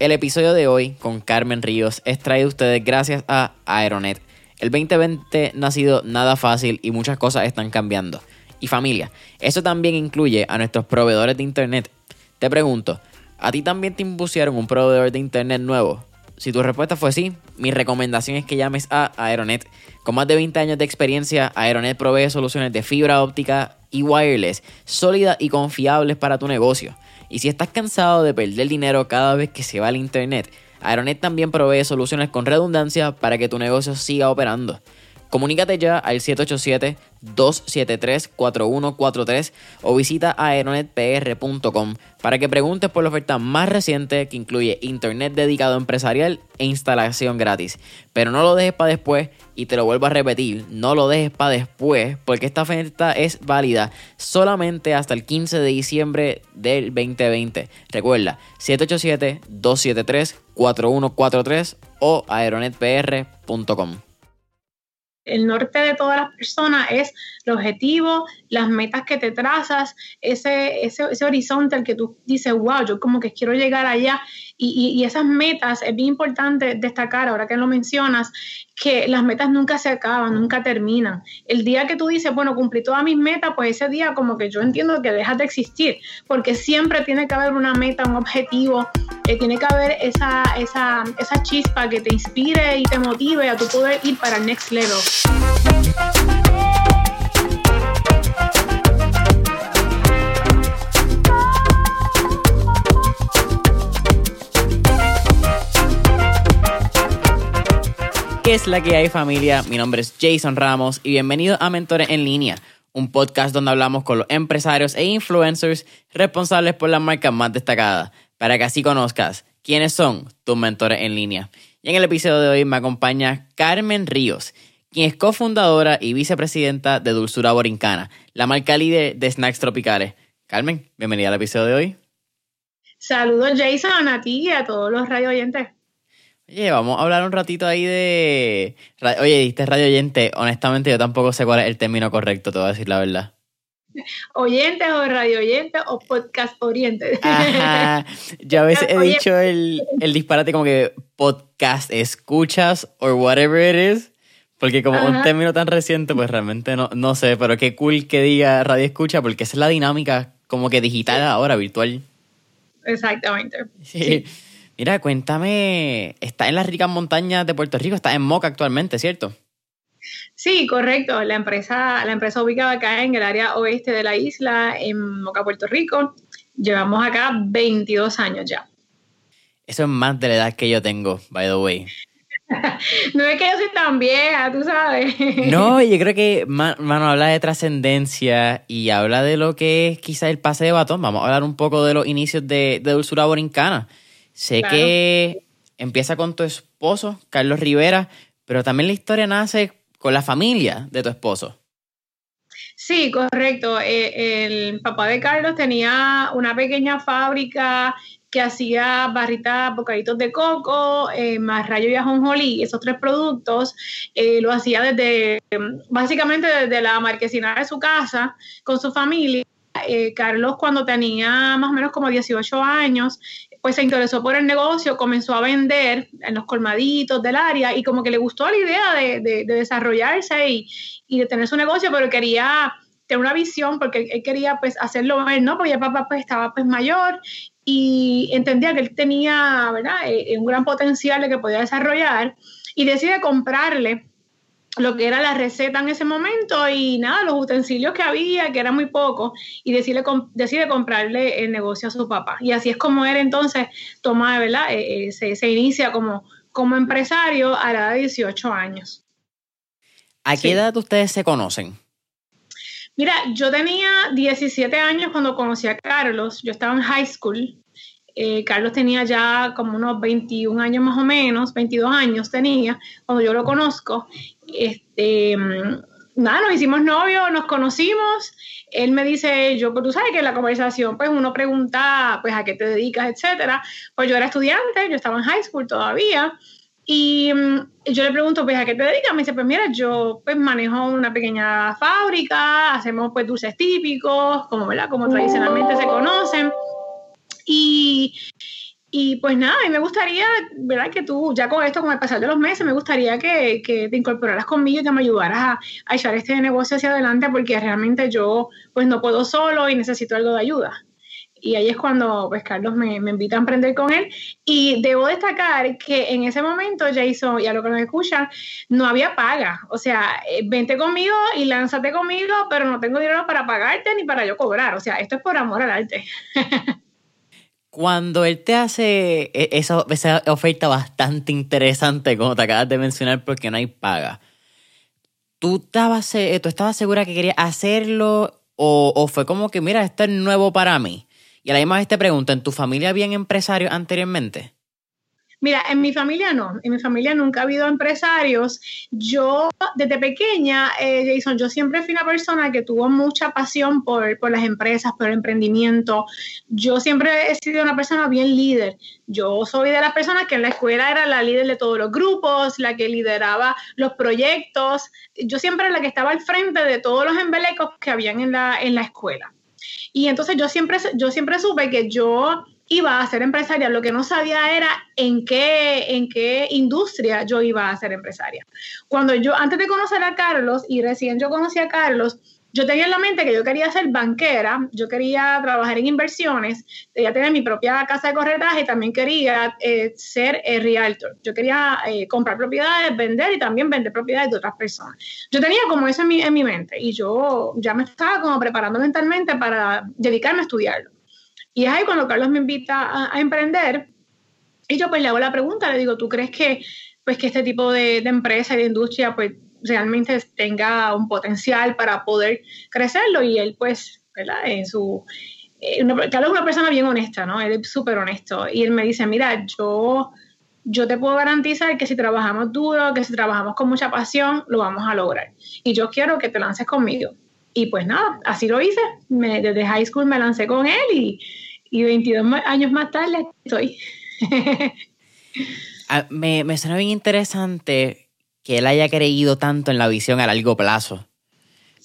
El episodio de hoy con Carmen Ríos es traído a ustedes gracias a Aeronet. El 2020 no ha sido nada fácil y muchas cosas están cambiando. Y familia, eso también incluye a nuestros proveedores de internet. Te pregunto, ¿a ti también te impusieron un proveedor de internet nuevo? Si tu respuesta fue sí, mi recomendación es que llames a Aeronet. Con más de 20 años de experiencia, Aeronet provee soluciones de fibra óptica y wireless sólidas y confiables para tu negocio. Y si estás cansado de perder dinero cada vez que se va al internet, Aeronet también provee soluciones con redundancia para que tu negocio siga operando. Comunícate ya al 787-273-4143 o visita aeronetpr.com para que preguntes por la oferta más reciente que incluye internet dedicado empresarial e instalación gratis. Pero no lo dejes para después y te lo vuelvo a repetir, no lo dejes para después porque esta oferta es válida solamente hasta el 15 de diciembre del 2020. Recuerda, 787-273-4143 o aeronetpr.com el norte de todas las personas es el objetivo, las metas que te trazas, ese, ese, horizonte al que tú dices, wow, yo como que quiero llegar allá. Y, y, esas metas, es bien importante destacar, ahora que lo mencionas, que las metas nunca se acaban, nunca terminan. El día que tú dices, bueno, cumplí todas mis metas, pues ese día como que yo entiendo que dejas de existir, porque siempre tiene que haber una meta, un objetivo, eh, tiene que haber esa, esa, esa chispa que te inspire y te motive a tu poder ir para el next level. ¿Qué es la que hay familia? Mi nombre es Jason Ramos y bienvenido a Mentores en Línea, un podcast donde hablamos con los empresarios e influencers responsables por las marcas más destacadas, para que así conozcas quiénes son tus mentores en línea. Y en el episodio de hoy me acompaña Carmen Ríos, quien es cofundadora y vicepresidenta de Dulzura Borincana, la marca líder de snacks tropicales. Carmen, bienvenida al episodio de hoy. Saludos Jason, a ti y a todos los radio oyentes. Oye, vamos a hablar un ratito ahí de... Oye, diste radio oyente. Honestamente yo tampoco sé cuál es el término correcto, te voy a decir la verdad. Oyentes o radio oyentes o podcast orientes. Ajá. Yo a veces he dicho el, el disparate como que podcast escuchas o whatever it is. Porque como un término tan reciente, pues realmente no, no sé, pero qué cool que diga radio escucha, porque esa es la dinámica como que digital ahora, virtual. Exactamente. Sí. Mira, cuéntame, está en las ricas montañas de Puerto Rico, está en Moca actualmente, ¿cierto? Sí, correcto. La empresa, la empresa ubicada acá en el área oeste de la isla, en Moca, Puerto Rico. Llevamos acá 22 años ya. Eso es más de la edad que yo tengo, by the way. no es que yo soy tan vieja, tú sabes. no, yo creo que, mano, habla de trascendencia y habla de lo que es quizá el pase de batón. Vamos a hablar un poco de los inicios de, de Dulzura Borincana. Sé que empieza con tu esposo, Carlos Rivera, pero también la historia nace con la familia de tu esposo. Sí, correcto. Eh, el papá de Carlos tenía una pequeña fábrica que hacía barritas, bocaditos de coco, eh, más rayo y ajonjolí, esos tres productos, eh, lo hacía desde, básicamente desde la marquesina de su casa, con su familia. Eh, Carlos cuando tenía más o menos como 18 años, pues se interesó por el negocio, comenzó a vender en los colmaditos del área y como que le gustó la idea de, desarrollarse y, y, de tener su negocio, pero quería tener una visión porque él quería pues hacerlo él, ¿no? Porque ya papá pues estaba pues mayor y entendía que él tenía, ¿verdad? Eh, un gran potencial de que podía desarrollar y decide comprarle lo que era la receta en ese momento y nada, los utensilios que había, que eran muy pocos, y decide, decide comprarle el negocio a su papá. Y así es como él entonces toma, ¿verdad? Eh, eh, se, inicia como, como empresario a la edad de 18 años. ¿A qué edad ustedes se conocen? Mira, yo tenía 17 años cuando conocí a Carlos, yo estaba en high school. Eh, Carlos tenía ya como unos 21 años más o menos, 22 años tenía cuando yo lo conozco. Este, mm, nada, nos hicimos novios, nos conocimos. Él me dice, yo, pues tú sabes que en la conversación, pues uno pregunta, pues a qué te dedicas, etcétera. Pues yo era estudiante, yo estaba en high school todavía. Y mm, yo le pregunto, pues, ¿a qué te dedicas? Me dice, pues mira, yo pues manejo una pequeña fábrica, hacemos pues dulces típicos, como, ¿verdad? Como tradicionalmente se conocen. Y, Y pues nada, a mí me gustaría, ¿verdad? Que tú, ya con esto, con el pasar de los meses, me gustaría que, que te incorporaras conmigo y que me ayudaras a, a, echar este negocio hacia adelante porque realmente yo pues no puedo solo y necesito algo de ayuda. Y ahí es cuando pues Carlos me, me invita a emprender con él. Y debo destacar que en ese momento, Jason, y a lo que nos escuchan, no había paga. O sea, eh, vente conmigo y lánzate conmigo, pero no tengo dinero para pagarte ni para yo cobrar. O sea, esto es por amor al arte. Cuando él te hace e, esa, esa oferta bastante interesante, como te acabas de mencionar, porque no hay paga, ¿tú estabas, ¿tú estabas segura que querías hacerlo o, o, fue como que, mira, esto es nuevo para mí? Y a la misma vez te pregunto, ¿en tu familia habían empresarios anteriormente? Mira, en mi familia no, en mi familia nunca ha habido empresarios. Yo, desde pequeña, eh, Jason, yo siempre fui una persona que tuvo mucha pasión por, por, las empresas, por el emprendimiento. Yo siempre he sido una persona bien líder. Yo soy de las personas que en la escuela era la líder de todos los grupos, la que lideraba los proyectos. Yo siempre era la que estaba al frente de todos los embelecos que habían en la, en la escuela. Y entonces yo siempre, yo siempre supe que yo iba a ser empresaria, lo que no sabía era en qué, en qué industria yo iba a ser empresaria. Cuando yo, antes de conocer a Carlos, y recién yo conocí a Carlos, yo tenía en la mente que yo quería ser banquera, yo quería trabajar en inversiones, quería tener mi propia casa de corretaje y también quería eh, ser eh, realtor. Yo quería eh, comprar propiedades, vender y también vender propiedades de otras personas. Yo tenía como eso en en mi mente y yo ya me estaba como preparando mentalmente para dedicarme a estudiarlo. Y es ahí cuando Carlos me invita a, a emprender y yo pues le hago la pregunta, le digo, ¿tú crees que, pues, que este tipo de, de empresa y de industria pues realmente tenga un potencial para poder crecerlo y él pues, ¿verdad? En su... Eh, Carlos es una persona bien honesta, ¿no? Él es súper honesto y él me dice, mira, yo, yo te puedo garantizar que si trabajamos duro, que si trabajamos con mucha pasión, lo vamos a lograr. Y yo quiero que te lances conmigo. Y pues nada, así lo hice. Me, desde high school me lancé con él y, y 22 años más tarde estoy. Ah, me, me suena bien interesante que él haya creído tanto en la visión a largo plazo.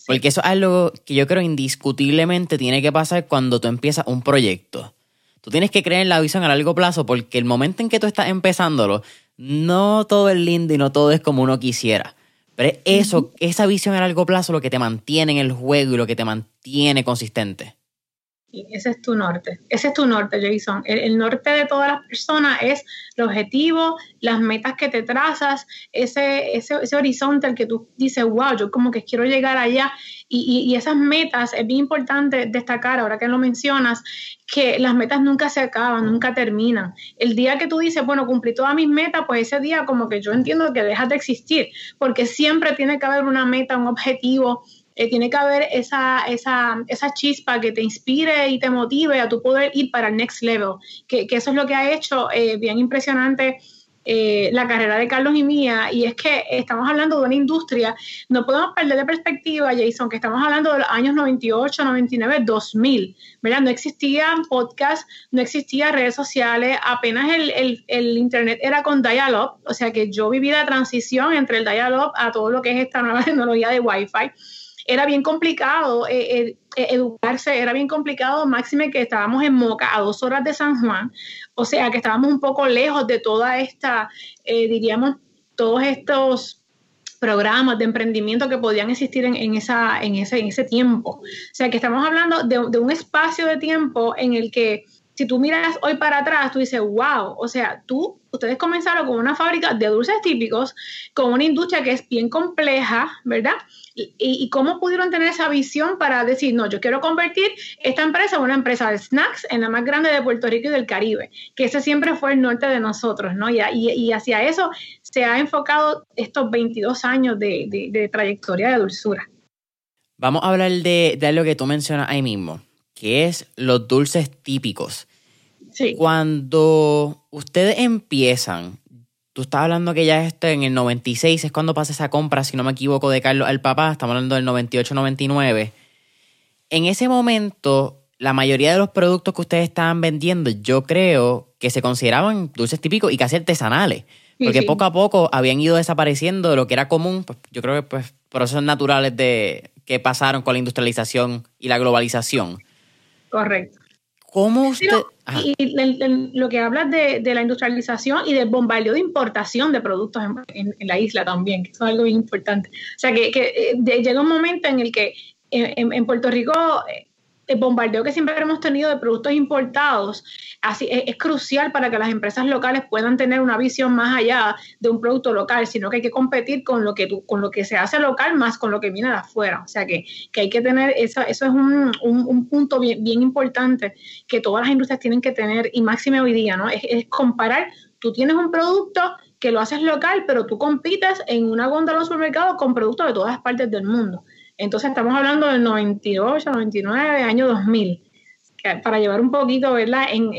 Porque eso es algo que yo creo indiscutiblemente tiene que pasar cuando tú empiezas un proyecto. Tú tienes que creer en la visión a largo plazo porque el momento en que tú estás empezándolo, no todo es lindo y no todo es como uno quisiera. Pero es eso, esa visión a largo plazo lo que te mantiene en el juego y lo que te mantiene consistente ese es tu norte. Ese es tu norte, Jason. El, norte de todas las personas es el objetivo, las metas que te trazas, ese, ese, ese horizonte al que tú dices, wow, yo como que quiero llegar allá. Y, y, esas metas, es bien importante destacar, ahora que lo mencionas, que las metas nunca se acaban, nunca terminan. El día que tú dices, bueno, cumplí todas mis metas, pues ese día como que yo entiendo que dejas de existir, porque siempre tiene que haber una meta, un objetivo eh, tiene que haber esa, esa, esa, chispa que te inspire y te motive a tu poder ir para el next level, que, que eso es lo que ha hecho eh, bien impresionante. Eh, la carrera de Carlos y mía, y es que estamos hablando de una industria, no podemos perder de perspectiva, Jason, que estamos hablando de los años 98, 99, 2000, ¿verdad? No existían podcasts, no existían redes sociales, apenas el, el, el Internet era con dial-up, o sea que yo viví la transición entre el dial-up a todo lo que es esta nueva tecnología de Wi-Fi era bien complicado eh, eh, eh, educarse, era bien complicado, máxime que estábamos en Moca, a dos horas de San Juan, o sea que estábamos un poco lejos de toda esta, diríamos, todos estos programas de emprendimiento que podían existir en, esa, en, ese, en ese tiempo. O sea que estamos hablando de, de un espacio de tiempo en el que si tú miras hoy para atrás, tú dices, wow, o sea, tú, ustedes comenzaron con una fábrica de dulces típicos, con una industria que es bien compleja, ¿verdad? Y, cómo pudieron tener esa visión para decir, no, yo quiero convertir esta empresa en una empresa de snacks, en la más grande de Puerto Rico y del Caribe, que ese siempre fue el norte de nosotros, ¿no? Y, y hacia eso se ha enfocado estos 22 años de, de, trayectoria de dulzura. Vamos a hablar de, de algo que tú mencionas ahí mismo, que es los dulces típicos. Sí. Cuando ustedes empiezan, Tú estás hablando que ya esto en el 96 es cuando pasa esa compra, si no me equivoco, de Carlos al papá. Estamos hablando del 98-99. En ese momento, la mayoría de los productos que ustedes estaban vendiendo, yo creo que se consideraban dulces típicos y casi artesanales. Porque poco a poco habían ido desapareciendo de lo que era común. Pues, yo creo que pues, procesos naturales de, que pasaron con la industrialización y la globalización. Correcto ¿Cómo usted...? y lo que hablas de, la industrialización y del bombardeo de importación de productos en, la isla también, que eso es algo bien importante. O sea, que, que eh, llega un momento en el que eh, en, Puerto Rico eh, el bombardeo que siempre hemos tenido de productos importados así, es, crucial para que las empresas locales puedan tener una visión más allá de un producto local, sino que hay que competir con lo que, con lo que se hace local más con lo que viene de afuera. O sea que, hay que tener, eso, eso es un, punto bien, bien, importante que todas las industrias tienen que tener y máxime hoy día, ¿no? Es, es comparar, tú tienes un producto que lo haces local, pero tú compites en una góndola de supermercado con productos de todas partes del mundo. Entonces estamos hablando del 98, 99, año 2000, para llevar un poquito, ¿verdad? En,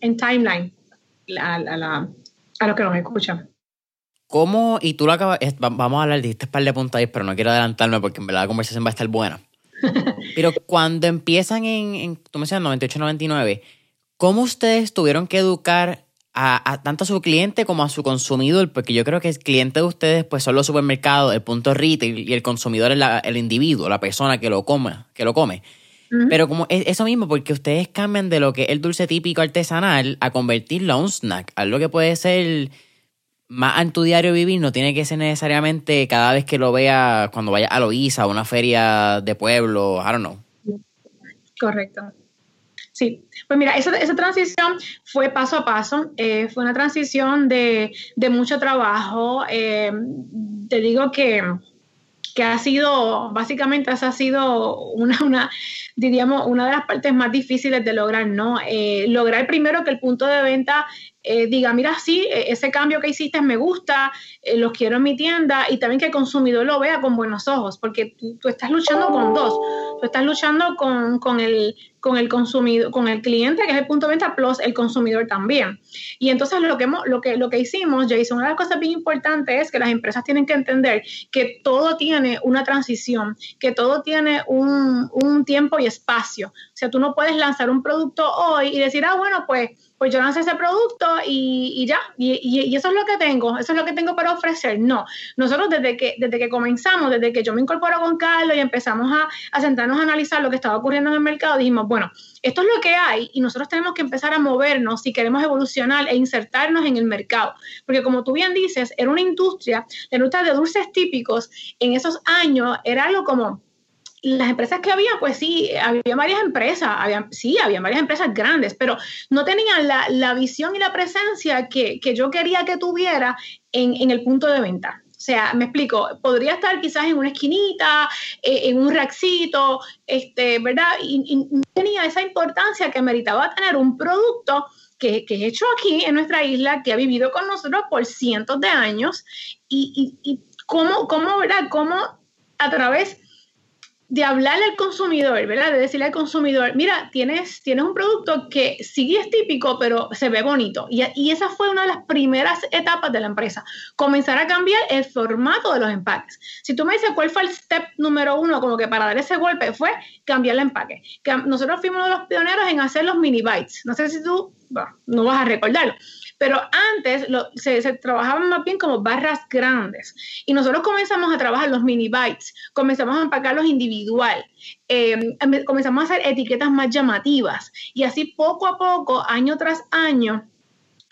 en, timeline a, a, los que nos escuchan. ¿Cómo? Y tú lo acabas, vamos a hablar, dijiste par de puntos ahí, pero no quiero adelantarme porque en verdad la conversación va a estar buena. pero cuando empiezan en, en tú me decías 98, 99, ¿cómo ustedes tuvieron que educar a, tanto a su cliente como a su consumidor, porque yo creo que el cliente de ustedes pues son los supermercados, el punto retail y el consumidor es el individuo, la persona que lo come, que lo come. Pero como es eso mismo, porque ustedes cambian de lo que es el dulce típico artesanal a convertirlo a un snack, algo que puede ser más en tu diario vivir, no tiene que ser necesariamente cada vez que lo vea cuando vaya a Loíza o una feria de pueblo, I don't know. Correcto. Sí, pues mira, esa, esa transición fue paso a paso, eh, fue una transición de, mucho trabajo. Eh, te digo que, que, ha sido, básicamente esa ha sido una, una, diríamos, una de las partes más difíciles de lograr, ¿no? Eh, lograr primero que el punto de venta eh, diga, mira, sí, e, ese cambio que hiciste me gusta, eh, los quiero en mi tienda y también que el consumidor lo vea con buenos ojos, porque tú, estás luchando con dos, tú estás luchando con, con, el, con el consumidor, con el cliente, que es el punto de venta, plus el consumidor también. Y entonces lo que, lo que, lo que hicimos, Jason, una de las cosas bien importantes es que las empresas tienen que entender que todo tiene una transición, que todo tiene un, un tiempo espacio. O sea, tú no puedes lanzar un producto hoy y decir, ah, bueno, pues pues yo lancé ese producto y, ya, y, eso es lo que tengo, eso es lo que tengo para ofrecer. No, nosotros desde que, desde que comenzamos, desde que yo me incorporo con Carlos y empezamos a, a sentarnos a analizar lo que estaba ocurriendo en el mercado, dijimos, bueno, esto es lo que hay y nosotros tenemos que empezar a movernos si queremos evolucionar e insertarnos en el mercado. Porque como tú bien dices, era una industria, la industria de dulces típicos en esos años era algo como las empresas que había, pues sí, había varias empresas, había, sí, había varias empresas grandes, pero no tenían la, visión y la presencia que, yo quería que tuviera en, el punto de venta. O sea, me explico, podría estar quizás en una esquinita, eh, en un raxito, este, ¿verdad? Y, no tenía esa importancia que meritaba tener un producto que, que, es hecho aquí en nuestra isla, que ha vivido con nosotros por cientos de años, y, y, y cómo, cómo, ¿verdad? Cómo a través de hablarle al consumidor, ¿verdad? De decirle al consumidor, mira, tienes, tienes un producto que sí es típico, pero se ve bonito. Y, y, esa fue una de las primeras etapas de la empresa, comenzar a cambiar el formato de los empaques. Si tú me dices cuál fue el step número uno, como que para dar ese golpe, fue cambiar el empaque. Nosotros fuimos uno de los pioneros en hacer los mini bites. No sé si tú, no vas a recordarlo pero antes se, trabajaban más bien como barras grandes. Y nosotros comenzamos a trabajar los mini bytes, comenzamos a empacarlos individual, eh, comenzamos a hacer etiquetas más llamativas. Y así poco a poco, año tras año,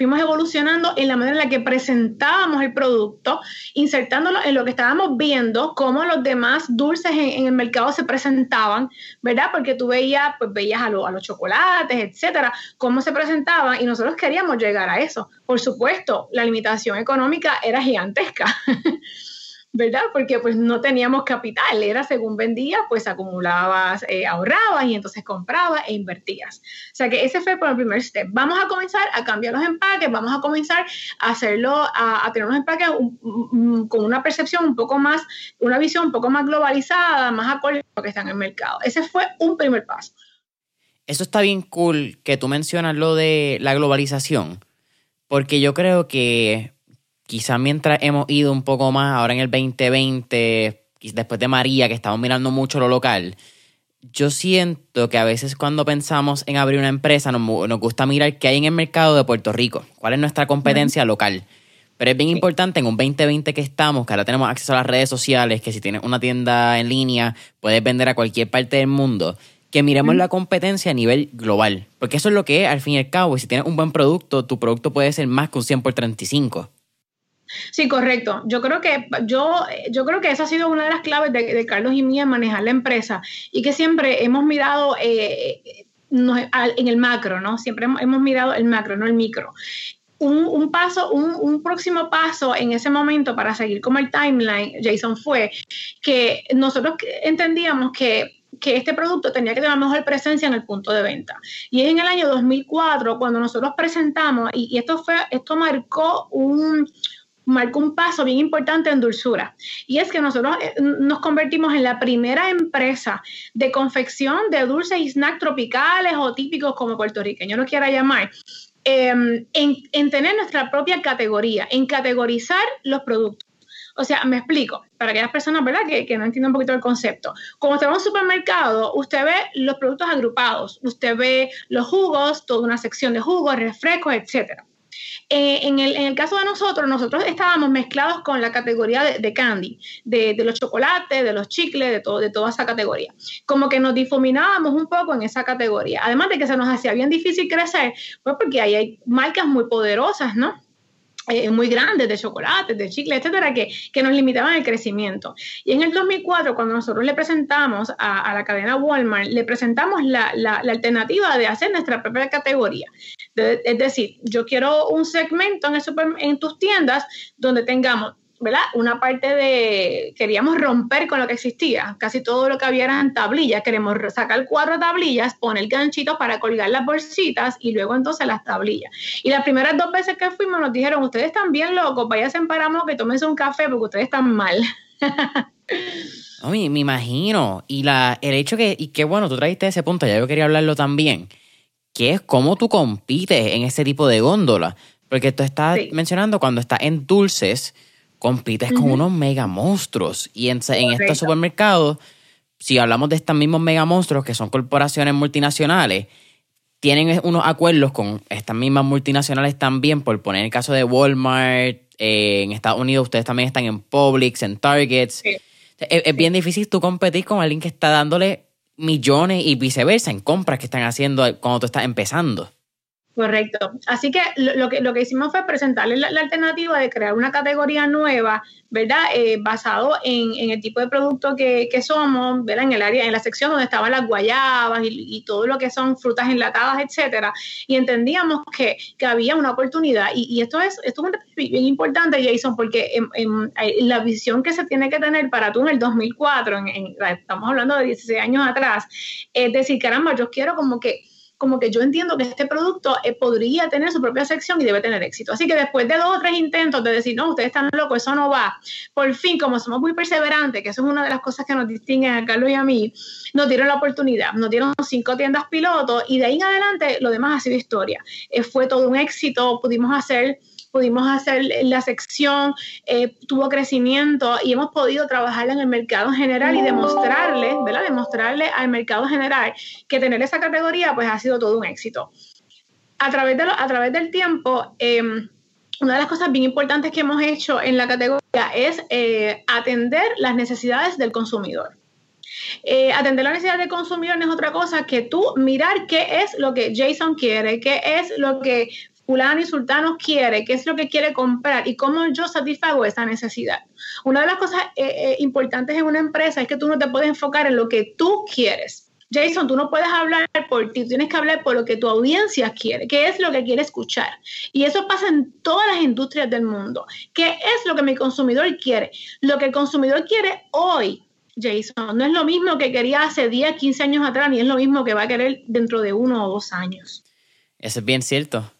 fuimos evolucionando en la manera en la que presentábamos el producto, insertándolo en lo que estábamos viendo, cómo los demás dulces en, el mercado se presentaban, ¿verdad? Porque tú veías, pues veías a, a los chocolates, etcétera, cómo se presentaban y nosotros queríamos llegar a eso. Por supuesto, la limitación económica era gigantesca. ¿verdad? Porque pues no teníamos capital, era según vendías, pues acumulabas, eh, ahorrabas y entonces comprabas e invertías. O sea que ese fue por el primer step. Vamos a comenzar a cambiar los empaques, vamos a comenzar a hacerlo, a, tener unos empaques con una percepción un poco más, una visión un poco más globalizada, más acorde a lo que está en el mercado. Ese fue un primer paso. Eso está bien cool que tú mencionas lo de la globalización, porque yo creo que quizás mientras hemos ido un poco más, ahora en el 2020, después de María, que estamos mirando mucho lo local, yo siento que a veces cuando pensamos en abrir una empresa nos, gusta mirar qué hay en el mercado de Puerto Rico, cuál es nuestra competencia local. Pero es bien importante en un 2020 que estamos, que ahora tenemos acceso a las redes sociales, que si tienes una tienda en línea puedes vender a cualquier parte del mundo, que miremos la competencia a nivel global. Porque eso es lo que es, al fin y al cabo. Y si tienes un buen producto, tu producto puede ser más que un 100 por 35. Sí, correcto. Yo creo que yo, yo creo que esa ha sido una de las claves de, Carlos y mía en manejar la empresa y que siempre hemos mirado eh, en el macro, ¿no? Siempre hemos mirado el macro, no el micro. Un, paso, un, próximo paso en ese momento para seguir como el timeline, Jason, fue que nosotros entendíamos que que este producto tenía que tener mejor presencia en el punto de venta. Y es en el año 2004 cuando nosotros presentamos, y, y esto, fue, esto marcó un, marcó un paso bien importante en dulzura. Y es que nosotros eh, nos convertimos en la primera empresa de confección de dulces y snacks tropicales o típicos como puertorriqueño lo quiera llamar. Em, en, tener nuestra propia categoría, en categorizar los productos. O sea, me explico, para aquellas personas ¿verdad? Que, que no entienden un poquito el concepto. Como usted va a un supermercado, usted ve los productos agrupados, usted ve los jugos, toda una sección de jugos, refrescos, etcétera. Eh, en, el, caso de nosotros, nosotros estábamos mezclados con la categoría de, candy, de, los chocolates, de los chicles, de, todo, de toda esa categoría. Como que nos difuminábamos un poco en esa categoría. Además de que se nos hacía bien difícil crecer, pues porque ahí hay marcas muy poderosas, ¿no? Eh, muy grandes de chocolates, de chicles, etcétera, que, que, nos limitaban el crecimiento. Y en el 2004, cuando nosotros le presentamos a, la cadena Walmart, le presentamos la, la, alternativa de hacer nuestra propia categoría. Es decir, yo quiero un segmento en, en tus tiendas donde tengamos ¿verdad? Una parte de, queríamos romper con lo que existía, casi todo lo que había eran tablillas, queremos sacar cuatro tablillas, poner ganchitos para colgar las bolsitas y luego entonces las tablillas. Y las primeras dos veces que fuimos nos dijeron, ustedes están bien locos, váyanse en Paramo que tómense un café porque ustedes están mal. me imagino. Y la, el hecho que, y qué bueno, tú trajiste ese punto, ya yo quería hablarlo también, que es cómo tú compites en ese tipo de góndola. Porque tú estás mencionando cuando estás en dulces, compites con unos mega monstruos. Y en, estos supermercados, si hablamos de estos mismos mega monstruos que son corporaciones multinacionales, tienen unos acuerdos con estas mismas multinacionales también, por poner el caso de Walmart, eh, en Estados Unidos ustedes también están en Publix, en Targets. Es, bien difícil tú competir con alguien que está dándole millones y viceversa en compras que están haciendo cuando tú estás empezando. Correcto. Así que lo, que lo que hicimos fue presentarle la, alternativa de crear una categoría nueva, ¿verdad? Eh, basado en, el tipo de producto que, somos, ¿verdad? En el área, en la sección donde estaban las guayabas y, todo lo que son frutas enlatadas, etcétera. Y entendíamos que, había una oportunidad. Y, esto es esto es bien importante, Jason, porque la visión que se tiene que tener para tú en el 2004, estamos hablando de 16 años atrás, es decir, caramba, yo quiero como que como que yo entiendo que este producto eh, podría tener su propia sección y debe tener éxito. Así que después de dos o tres intentos de decir, no, ustedes están locos, eso no va, por fin, como somos muy perseverantes, que eso es una de las cosas que nos distinguen a Carlos y a mí, nos dieron la oportunidad, nos dieron cinco tiendas pilotos y de ahí en adelante lo demás ha sido historia. Eh, fue todo un éxito, pudimos hacer pudimos hacer la sección, eh, tuvo crecimiento y hemos podido trabajar en el mercado general y demostrarle, ¿verdad? Demostrarle al mercado general que tener esa categoría pues ha sido todo un éxito. A través, de a través del tiempo, em, una de las cosas bien importantes que hemos hecho en la categoría es eh, atender las necesidades del consumidor. Eh, atender las necesidades del consumidor no es otra cosa que tú mirar qué es lo que Jason quiere, qué es lo que fulano y sultano quiere, qué es lo que quiere comprar y cómo yo satisfago esa necesidad. Una de las cosas eh, eh, importantes en una empresa es que tú no te puedes enfocar en lo que tú quieres. Jason, tú no puedes hablar por ti, tienes que hablar por lo que tu audiencia quiere, qué es lo que quiere escuchar. Y eso pasa en todas las industrias del mundo. ¿Qué es lo que mi consumidor quiere? Lo que el consumidor quiere hoy, Jason, no es lo mismo que quería hace 10, 15 años atrás, ni es lo mismo que va a querer dentro de uno o dos años. Eso es bien cierto.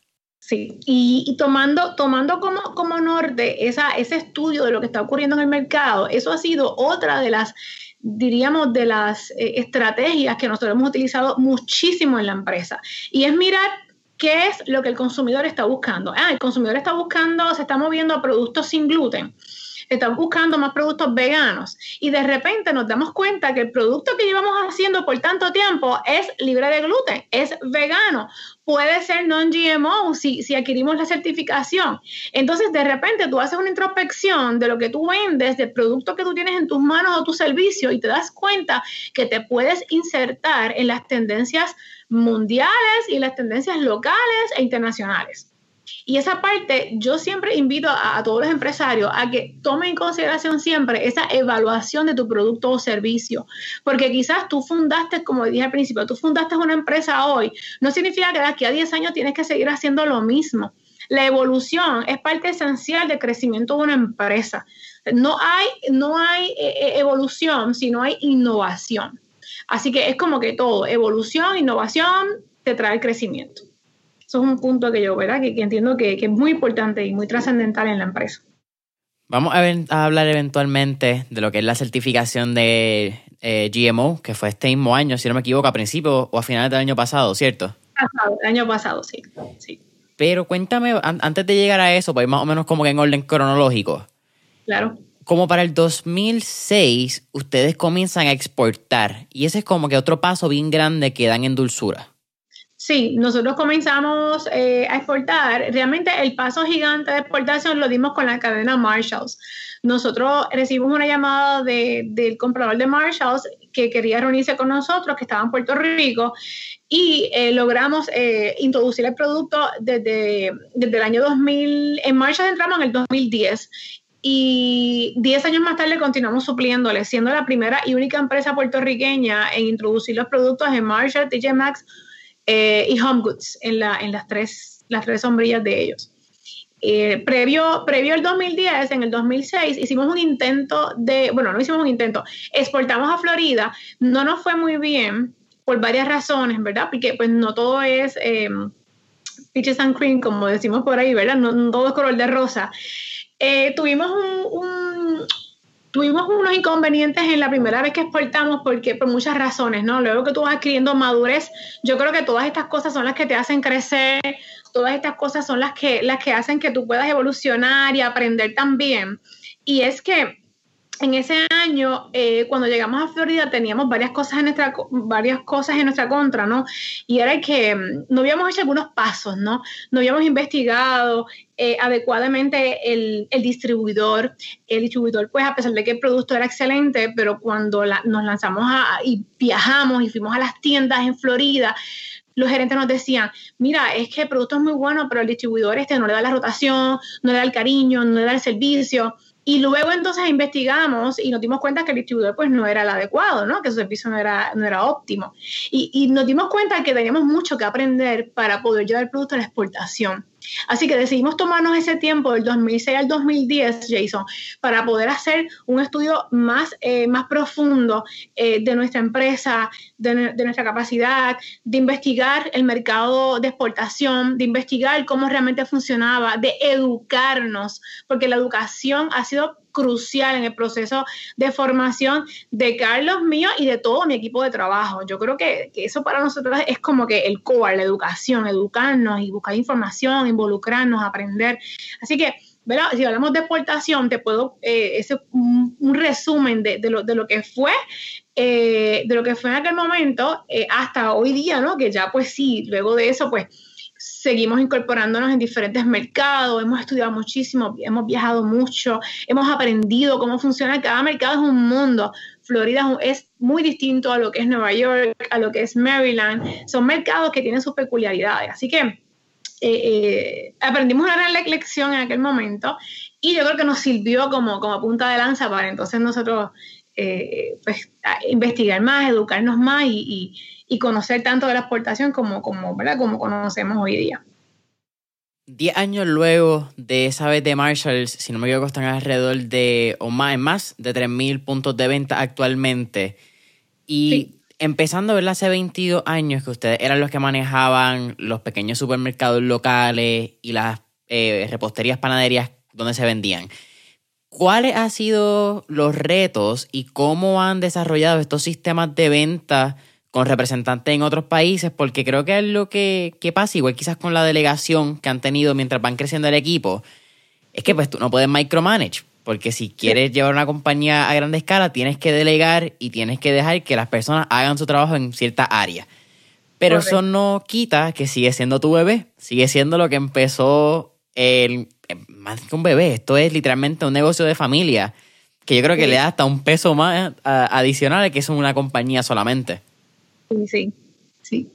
Sí, y, tomando, tomando como, como norte esa, ese estudio de lo que está ocurriendo en el mercado, eso ha sido otra de las, diríamos, de las eh, estrategias que nosotros hemos utilizado muchísimo en la empresa. Y es mirar qué es lo que el consumidor está buscando. Ah, el consumidor está buscando, se está moviendo a productos sin gluten. Estamos buscando más productos veganos y de repente nos damos cuenta que el producto que llevamos haciendo por tanto tiempo es libre de gluten, es vegano, puede ser non-GMO si, si adquirimos la certificación. Entonces, de repente tú haces una introspección de lo que tú vendes, del producto que tú tienes en tus manos o tu servicio y te das cuenta que te puedes insertar en las tendencias mundiales y las tendencias locales e internacionales. Y esa parte, yo siempre invito a, todos los empresarios a que tomen en consideración siempre esa evaluación de tu producto o servicio, porque quizás tú fundaste, como dije al principio, tú fundaste una empresa hoy, no significa que de aquí a 10 años tienes que seguir haciendo lo mismo. La evolución es parte esencial del crecimiento de una empresa. No hay, no hay eh, eh, evolución si no hay innovación. Así que es como que todo, evolución, innovación, te trae crecimiento. Eso es un punto que yo, ¿verdad? Que, entiendo que, es muy importante y muy trascendental en la empresa. Vamos a, hablar eventualmente de lo que es la certificación de eh, GMO, que fue este mismo año, si no me equivoco, a principios o a finales del año pasado, ¿cierto? Pasado, el año pasado, sí. sí. Pero cuéntame, antes de llegar a eso, pues más o menos como que en orden cronológico. Claro como para el 2006, ustedes comienzan a exportar y ese es como que otro paso bien grande que dan en dulzura. Sí, nosotros comenzamos eh, a exportar. Realmente el paso gigante de exportación lo dimos con la cadena Marshalls. Nosotros recibimos una llamada del comprador de Marshalls que quería reunirse con nosotros, que estaba en Puerto Rico, y eh, logramos eh, introducir el producto desde, desde el año 2000. En Marshalls entramos en el 2010 y 10 años más tarde continuamos supliéndole, siendo la primera y única empresa puertorriqueña en introducir los productos en Marshall, TJ Maxx eh, y Home Goods en, la, en las, tres, las tres sombrillas de ellos. Eh, previo, previo al 2010, en el 2006, hicimos un intento de, bueno, no hicimos un intento, exportamos a Florida, no nos fue muy bien por varias razones, ¿verdad? Porque pues no todo es eh, peaches and cream, como decimos por ahí, ¿verdad? No, no todo es color de rosa. Eh, tuvimos un, tuvimos unos inconvenientes en la primera vez que exportamos porque por muchas razones, ¿no? Luego que tú vas adquiriendo madurez, yo creo que todas estas cosas son las que te hacen crecer, todas estas cosas son las que las que hacen que tú puedas evolucionar y aprender también. Y es que en ese año, eh, cuando llegamos a Florida, teníamos varias cosas en nuestra, varias cosas en nuestra contra, ¿no? Y era que mm, no habíamos hecho algunos pasos, ¿no? No habíamos investigado eh, adecuadamente el, distribuidor. El distribuidor, pues, a pesar de que el producto era excelente, pero cuando nos lanzamos a, y viajamos y fuimos a las tiendas en Florida, los gerentes nos decían, mira, es que el producto es muy bueno, pero el distribuidor este no le da la rotación, no le da el cariño, no le da el servicio. Y luego entonces investigamos y nos dimos cuenta que el distribuidor pues no era el adecuado, ¿no? Que su servicio no era, no era óptimo. Y, y nos dimos cuenta que teníamos mucho que aprender para poder llevar el producto a la exportación. Así que decidimos tomarnos ese tiempo del 2006 al 2010, Jason, para poder hacer un estudio más, eh, más profundo eh, de nuestra empresa, de, de, nuestra capacidad, de investigar el mercado de exportación, de investigar cómo realmente funcionaba, de educarnos, porque la educación ha sido crucial en el proceso de formación de Carlos mío y de todo mi equipo de trabajo. Yo creo que, eso para nosotros es como que el core, la educación, educarnos y buscar información, involucrarnos, aprender. Así que, si hablamos de exportación, te puedo, eh, ese un, resumen de, lo, de, lo, que fue. Eh, de lo que fue en aquel momento eh, hasta hoy día, ¿no? Que ya pues sí, luego de eso pues seguimos incorporándonos en diferentes mercados, hemos estudiado muchísimo, hemos viajado mucho, hemos aprendido cómo funciona cada mercado, es un mundo. Florida es muy distinto a lo que es Nueva York, a lo que es Maryland, son mercados que tienen sus peculiaridades. Así que eh, eh, aprendimos una gran lección en aquel momento y yo creo que nos sirvió como, como punta de lanza para entonces nosotros eh, pues, investigar más, educarnos más y y conocer tanto de la exportación como, como, ¿verdad? como conocemos hoy día. Diez años luego de esa vez de Marshalls, si no me equivoco, están alrededor de, o más, más de 3.000 puntos de venta actualmente. Y empezando, ¿verdad? Hace 22 años que ustedes eran los que manejaban los pequeños supermercados locales y las eh, reposterías, panaderías donde se vendían. ¿Cuáles han sido los retos y cómo han desarrollado estos sistemas de venta con representantes en otros países, porque creo que es lo que, pasa, igual quizás con la delegación que han tenido mientras van creciendo el equipo, es que pues tú no puedes micromanage, Porque si quieres llevar una compañía a grande escala, tienes que delegar y tienes que dejar que las personas hagan su trabajo en cierta área. Pero eso no quita que sigue siendo tu bebé, sigue siendo lo que empezó el, más que un bebé, esto es literalmente un negocio de familia, que yo creo que le da hasta un peso más adicional que es una compañía solamente. Sí, sí, sí.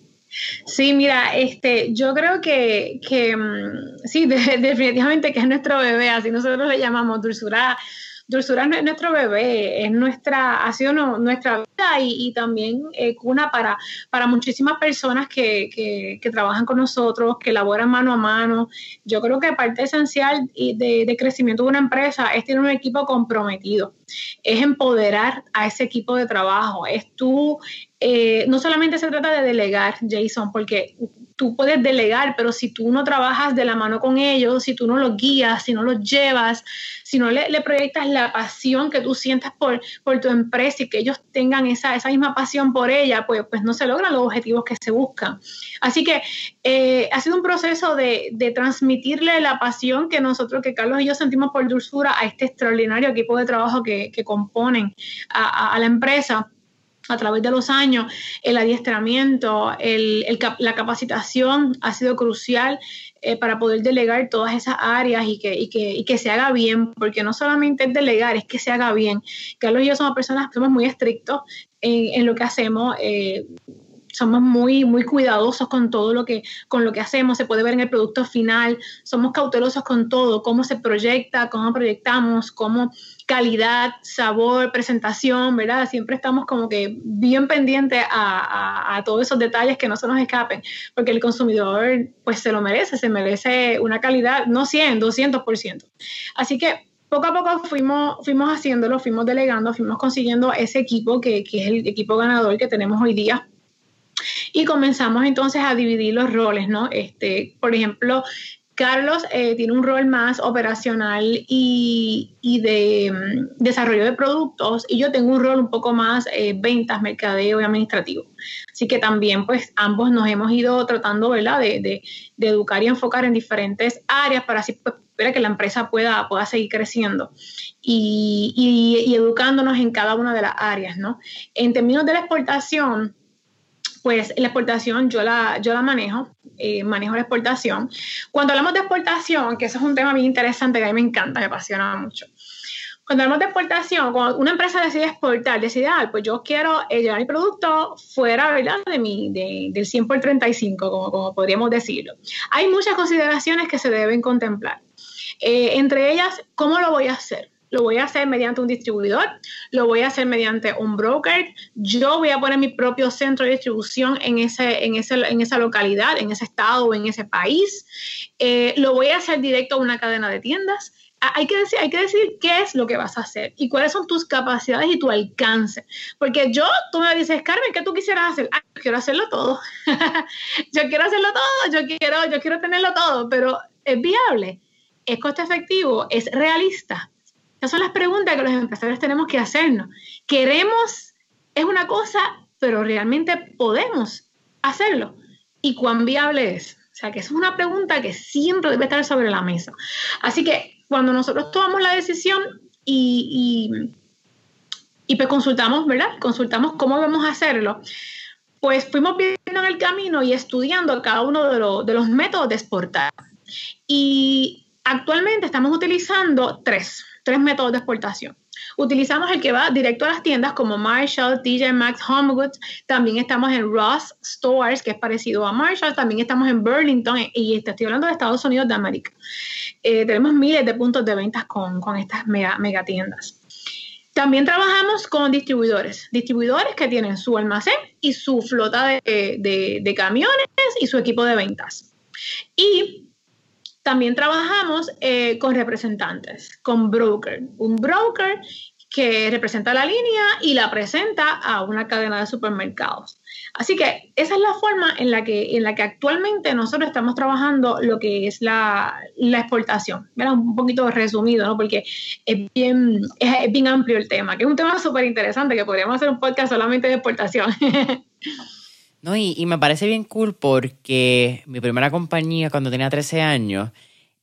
Sí, mira, este, yo creo que, que mm, sí, definitivamente que es nuestro bebé, así nosotros le llamamos dulzura Dulzura es nuestro bebé, es nuestra, ha sido nuestra vida y, también eh, cuna para, para muchísimas personas que, trabajan con nosotros, que laboran mano a mano. Yo creo que parte esencial de, de crecimiento de una empresa es tener un equipo comprometido, es empoderar a ese equipo de trabajo, es tú, eh, no solamente se trata de delegar, Jason, porque tú puedes delegar, pero si tú no trabajas de la mano con ellos, si tú no los guías, si no los llevas, si no le, proyectas la pasión que tú sientas por, por tu empresa y que ellos tengan esa, esa misma pasión por ella, pues, pues no se logran los objetivos que se buscan. Así que eh, ha sido un proceso de, transmitirle la pasión que nosotros, que Carlos y yo sentimos por dulzura a este extraordinario equipo de trabajo que, componen a la empresa a través de los años, el adiestramiento, la capacitación ha sido crucial eh, para poder delegar todas esas áreas y que, que, se haga bien, porque no solamente es delegar, es que se haga bien. Carlos y yo somos personas que somos muy estrictos en, lo que hacemos. Eh, somos muy, muy cuidadosos con todo lo que, con lo que hacemos, se puede ver en el producto final, somos cautelosos con todo, cómo se proyecta, cómo proyectamos, cómo calidad, sabor, presentación, ¿verdad? Siempre estamos como que bien pendientes a, todos esos detalles que no se nos escapen, porque el consumidor pues se lo merece, se merece una calidad, no 100, 200%. Así que poco a poco fuimos, fuimos haciéndolo, fuimos delegando, fuimos consiguiendo ese equipo que, que es el equipo ganador que tenemos hoy día y comenzamos entonces a dividir los roles, ¿no? Este, por ejemplo, Carlos eh, tiene un rol más operacional y, de mm, desarrollo de productos y yo tengo un rol un poco más eh, ventas, mercadeo y administrativo. Así que también pues ambos nos hemos ido tratando, ¿verdad? De, educar y enfocar en diferentes áreas para así pues, para que la empresa pueda, pueda seguir creciendo y, y educándonos en cada una de las áreas, ¿no? En términos de la exportación, pues la exportación yo la, yo la manejo, eh, manejo la exportación. Cuando hablamos de exportación, que eso es un tema bien interesante que a mí me encanta, me apasiona mucho. Cuando hablamos de exportación, cuando una empresa decide exportar, decide, ah, pues yo quiero eh, llevar mi producto fuera, ¿verdad? De mi, de, del 100 por 35, como, como podríamos decirlo. Hay muchas consideraciones que se deben contemplar. Eh, entre ellas, ¿cómo lo voy a hacer? Lo voy a hacer mediante un distribuidor, lo voy a hacer mediante un broker, yo voy a poner mi propio centro de distribución en, ese, en, ese, en esa localidad, en ese estado o en ese país, eh, lo voy a hacer directo a una cadena de tiendas. Ah, hay que, decir, hay que decir qué es lo que vas a hacer y cuáles son tus capacidades y tu alcance. Porque yo, tú me dices, Carmen, ¿qué tú quisieras hacer? Ah, yo quiero hacerlo todo. yo quiero hacerlo todo, yo quiero, yo quiero tenerlo todo, pero es viable, es coste efectivo, es realista esas son las preguntas que los empresarios tenemos que hacernos. Queremos, es una cosa, pero realmente podemos hacerlo. ¿Y cuán viable es? O sea, que es una pregunta que siempre debe estar sobre la mesa. Así que cuando nosotros tomamos la decisión y, y, pues consultamos, ¿verdad? Consultamos cómo vamos a hacerlo, pues fuimos viendo en el camino y estudiando cada uno de, de los métodos de exportar. Y actualmente estamos utilizando tres tres métodos de exportación. Utilizamos el que va directo a las tiendas como Marshall, TJ Maxx, Home Goods. También estamos en Ross Stores, que es parecido a Marshall. También estamos en Burlington y estoy hablando de Estados Unidos de América. Eh, tenemos miles de puntos de ventas con, estas mega, tiendas. También trabajamos con distribuidores, distribuidores que tienen su almacén y su flota de, de camiones y su equipo de ventas. Y también trabajamos eh, con representantes, con broker. Un broker que representa la línea y la presenta a una cadena de supermercados. Así que esa es la forma en la que, en la que actualmente nosotros estamos trabajando lo que es la, exportación. Un poquito resumido, ¿no? porque es bien, es, bien amplio el tema, que es un tema súper interesante, que podríamos hacer un podcast solamente de exportación. No, y, me parece bien cool porque mi primera compañía cuando tenía 13 años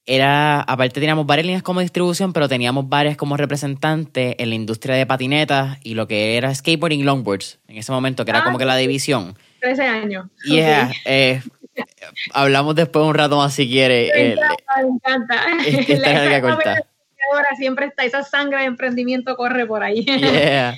era, aparte teníamos varias líneas como distribución, pero teníamos varias como representantes en la industria de patinetas y lo que era skateboarding y longboards, en ese momento, que era como que la ah, división. 13 años. Yeah, eh, hablamos después un rato más si quiere. Me encanta, me encanta. Ahora siempre está esa sangre de emprendimiento corre por ahí. Yeah.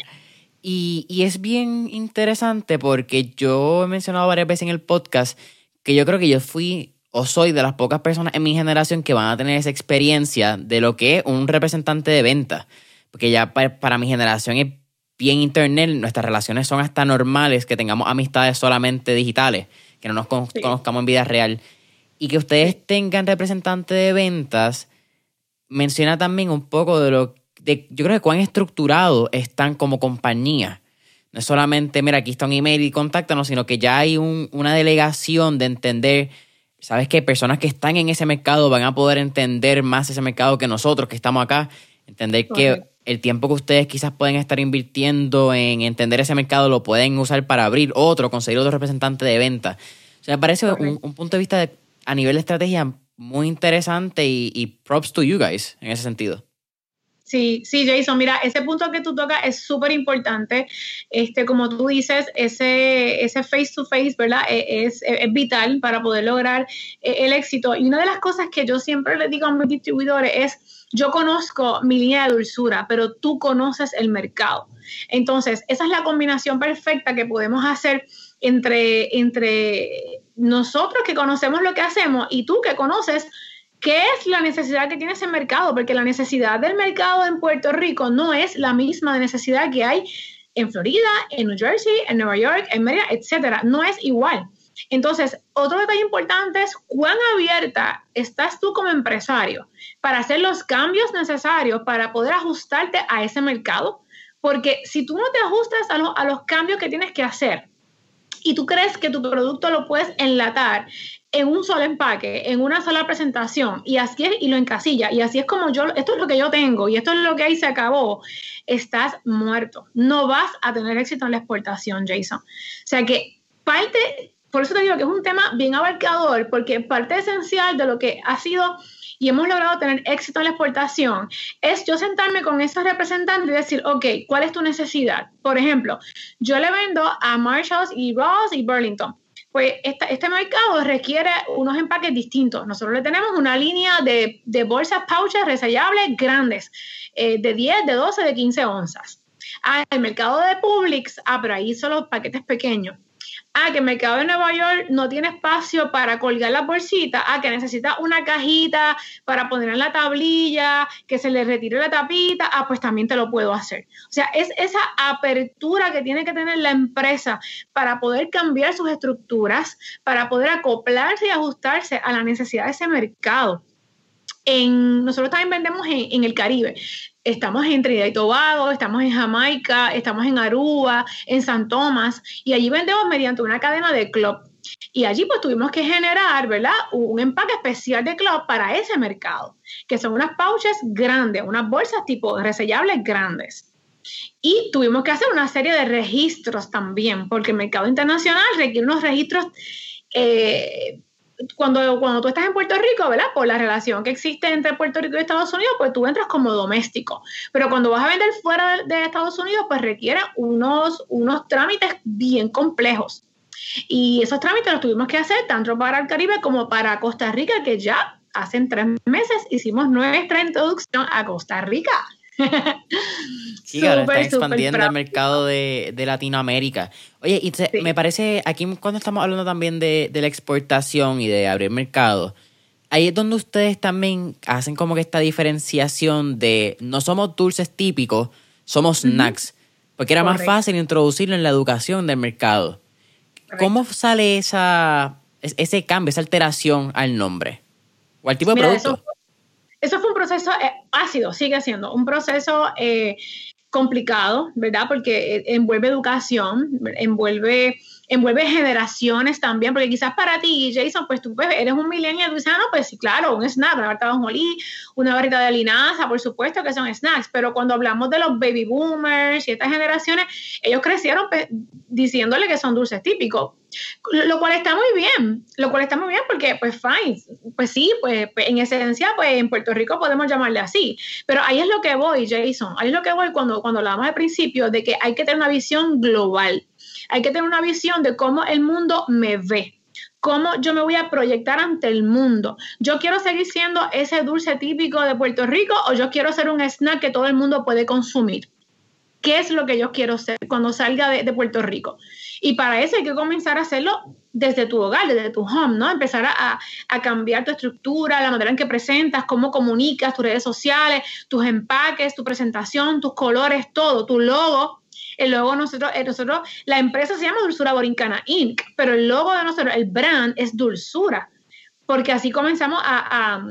Y, y es bien interesante porque yo he mencionado varias veces en el podcast que yo creo que yo fui o soy de las pocas personas en mi generación que van a tener esa experiencia de lo que es un representante de venta. Porque ya para, mi generación es bien internet, nuestras relaciones son hasta normales, que tengamos amistades solamente digitales, que no nos conozcamos en vida real. Y que ustedes tengan representantes de ventas, menciona también un poco de lo de, yo creo que cuán estructurados están como compañía. No es solamente, mira, aquí está un email y contáctanos, sino que ya hay una delegación de entender sabes que personas que están en ese mercado van a poder entender más ese mercado que nosotros que estamos acá, entender que el tiempo que ustedes quizás pueden estar invirtiendo en entender ese mercado lo pueden usar para abrir otro, conseguir otro representante de venta. O sea, me parece un, punto de vista a nivel de estrategia muy interesante y, y props to you guys en ese sentido. Sí, sí, Jason, mira, ese punto que tú tocas es súper importante. Este, como tú dices, ese, ese face to face, ¿verdad? E, es, es, vital para poder lograr e, el éxito. Y una de las cosas que yo siempre le digo a mis distribuidores es, yo conozco mi línea de dulzura, pero tú conoces el mercado. Entonces, esa es la combinación perfecta que podemos hacer entre, entre nosotros que conocemos lo que hacemos y tú que conoces ¿Qué es la necesidad que tiene ese mercado? Porque la necesidad del mercado en Puerto Rico no es la misma necesidad que hay en Florida, en New Jersey, en Nueva York, en Maryland, etcétera. No es igual. Entonces, otro detalle importante es cuán abierta estás tú como empresario para hacer los cambios necesarios para poder ajustarte a ese mercado. Porque si tú no te ajustas a los cambios que tienes que hacer y tú crees que tu producto lo puedes enlatar en un solo empaque, en una sola presentación, y así es, y lo encasilla, y así es como yo, esto es lo que yo tengo, y esto es lo que ahí se acabó, estás muerto. No vas a tener éxito en la exportación, Jason. O sea que parte, por eso te digo que es un tema bien abarcador, porque parte esencial de lo que ha sido y hemos logrado tener éxito en la exportación, es yo sentarme con esos representantes y decir, ok, ¿cuál es tu necesidad? Por ejemplo, yo le vendo a Marshalls y Ross y Burlington pues este mercado requiere unos empaques distintos. Nosotros le tenemos una línea de, bolsas pouches resellables grandes, eh, de 10, de 12, de 15 onzas. Ah, el mercado de Publix, ah, pero ahí son los paquetes pequeños. Ah, que el mercado de Nueva York no tiene espacio para colgar la bolsita. Ah, que necesita una cajita para poner en la tablilla, que se le retire la tapita. Ah, pues también te lo puedo hacer. O sea, es esa apertura que tiene que tener la empresa para poder cambiar sus estructuras, para poder acoplarse y ajustarse a la necesidad de ese mercado. En, nosotros también vendemos en, en el Caribe estamos en Trinidad y Tobago, estamos en Jamaica, estamos en Aruba, en San Tomás, y allí vendemos mediante una cadena de club. Y allí pues tuvimos que generar, ¿verdad? Un empaque especial de club para ese mercado, que son unas pouches grandes, unas bolsas tipo resellables grandes. Y tuvimos que hacer una serie de registros también, porque el mercado internacional requiere unos registros eh, cuando, cuando tú estás en Puerto Rico, ¿verdad? Por la relación que existe entre Puerto Rico y Estados Unidos, pues tú entras como doméstico. Pero cuando vas a vender fuera de, Estados Unidos, pues requiere unos, unos trámites bien complejos. Y esos trámites los tuvimos que hacer tanto para el Caribe como para Costa Rica, que ya hace tres meses hicimos nuestra introducción a Costa Rica. Sí, ahora están expandiendo el mercado de, Latinoamérica. Oye, y me parece, aquí cuando estamos hablando también de, la exportación y de abrir mercado, ahí es donde ustedes también hacen como que esta diferenciación de no somos dulces típicos, somos snacks. Porque era más fácil introducirlo en la educación del mercado. ¿Cómo sale esa, ese cambio, esa alteración al nombre? ¿O al tipo de producto? Eso, fue un proceso eh, ácido, sigue siendo un proceso eh, complicado, ¿verdad? Porque eh, envuelve educación, envuelve envuelve generaciones también, porque quizás para ti, Jason, pues tú pues, eres un millennial, tú dices, ah, no, pues sí, claro, un snack, una barrita de molí, una barrita de linaza, por supuesto que son snacks, pero cuando hablamos de los baby boomers y estas generaciones, ellos crecieron pues, diciéndole que son dulces típicos, lo cual está muy bien, lo cual está muy bien porque, pues, fine, pues sí, pues, pues, en esencia, pues en Puerto Rico podemos llamarle así, pero ahí es lo que voy, Jason, ahí es lo que voy cuando, cuando hablamos al principio de que hay que tener una visión global, hay que tener una visión de cómo el mundo me ve cómo yo me voy a proyectar ante el mundo. Yo quiero seguir siendo ese dulce típico de Puerto Rico o yo quiero ser un snack que todo el mundo puede consumir. ¿Qué es lo que yo quiero ser cuando salga de, Puerto Rico? Y para eso hay que comenzar a hacerlo desde tu hogar, desde tu home, ¿no? Empezar a, a, cambiar tu estructura, la manera en que presentas, cómo comunicas, tus redes sociales, tus empaques, tu presentación, tus colores, todo, tu logo el logo nosotros, eh, nosotros, la empresa se llama Dulzura Borincana Inc., pero el logo de nosotros, el brand es Dulzura, porque así comenzamos a, a,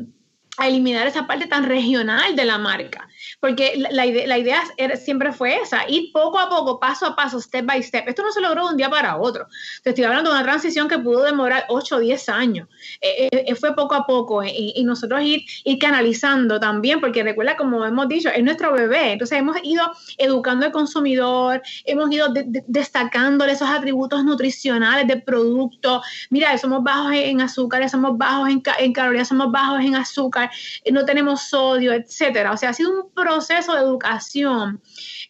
a eliminar esa parte tan regional de la marca porque la, idea, la idea siempre fue esa, ir poco a poco, paso a paso, step by step. Esto no se logró de un día para otro. Te estoy hablando de una transición que pudo demorar 8 o 10 años. Eh, eh, eh, fue poco a poco y, nosotros ir, ir canalizando también, porque recuerda, como hemos dicho, es nuestro bebé. Entonces hemos ido educando al consumidor, hemos ido destacándole esos atributos nutricionales del producto. Mira, somos bajos en azúcar, somos bajos en, en calorías, somos bajos en azúcar, no tenemos sodio, etcétera. O sea, ha sido un proceso de educación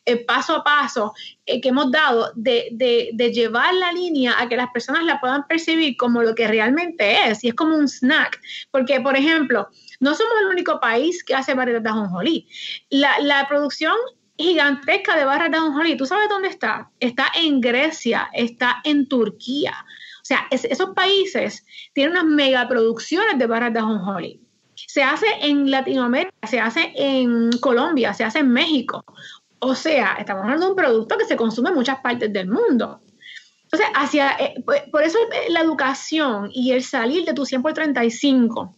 eh, paso a paso eh, que hemos dado de, de, llevar la línea a que las personas la puedan percibir como lo que realmente es, y es como un snack. Porque, por ejemplo, no somos el único país que hace barras de ajonjolí. La, la producción gigantesca de barras de ajonjolí, ¿tú sabes dónde está? Está en Grecia, está en Turquía. O sea, esos países tienen unas megaproducciones de barras de ajonjolí se hace en Latinoamérica, se hace en Colombia, se hace en México. O sea, estamos hablando de un producto que se consume en muchas partes del mundo. Entonces, hacia, eh, por eso eh, la educación y el salir de tu 100 por 35,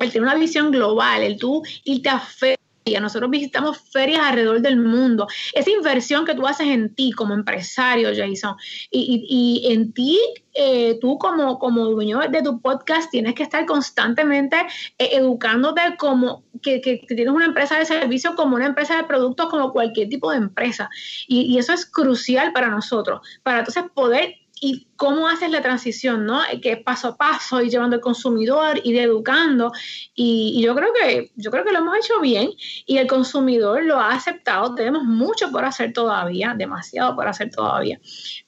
el tener una visión global, el tú irte a fe nosotros visitamos ferias alrededor del mundo. Esa inversión que tú haces en ti como empresario, Jason, y, en ti, eh, tú como, como dueño de tu podcast, tienes que estar constantemente eh, educándote como que, tienes una empresa de servicio como una empresa de productos, como cualquier tipo de empresa. Y, y eso es crucial para nosotros, para entonces poder y cómo haces la transición, ¿no? Que paso a paso y llevando al consumidor, ir educando. Y, yo creo que yo creo que lo hemos hecho bien y el consumidor lo ha aceptado. Tenemos mucho por hacer todavía, demasiado por hacer todavía.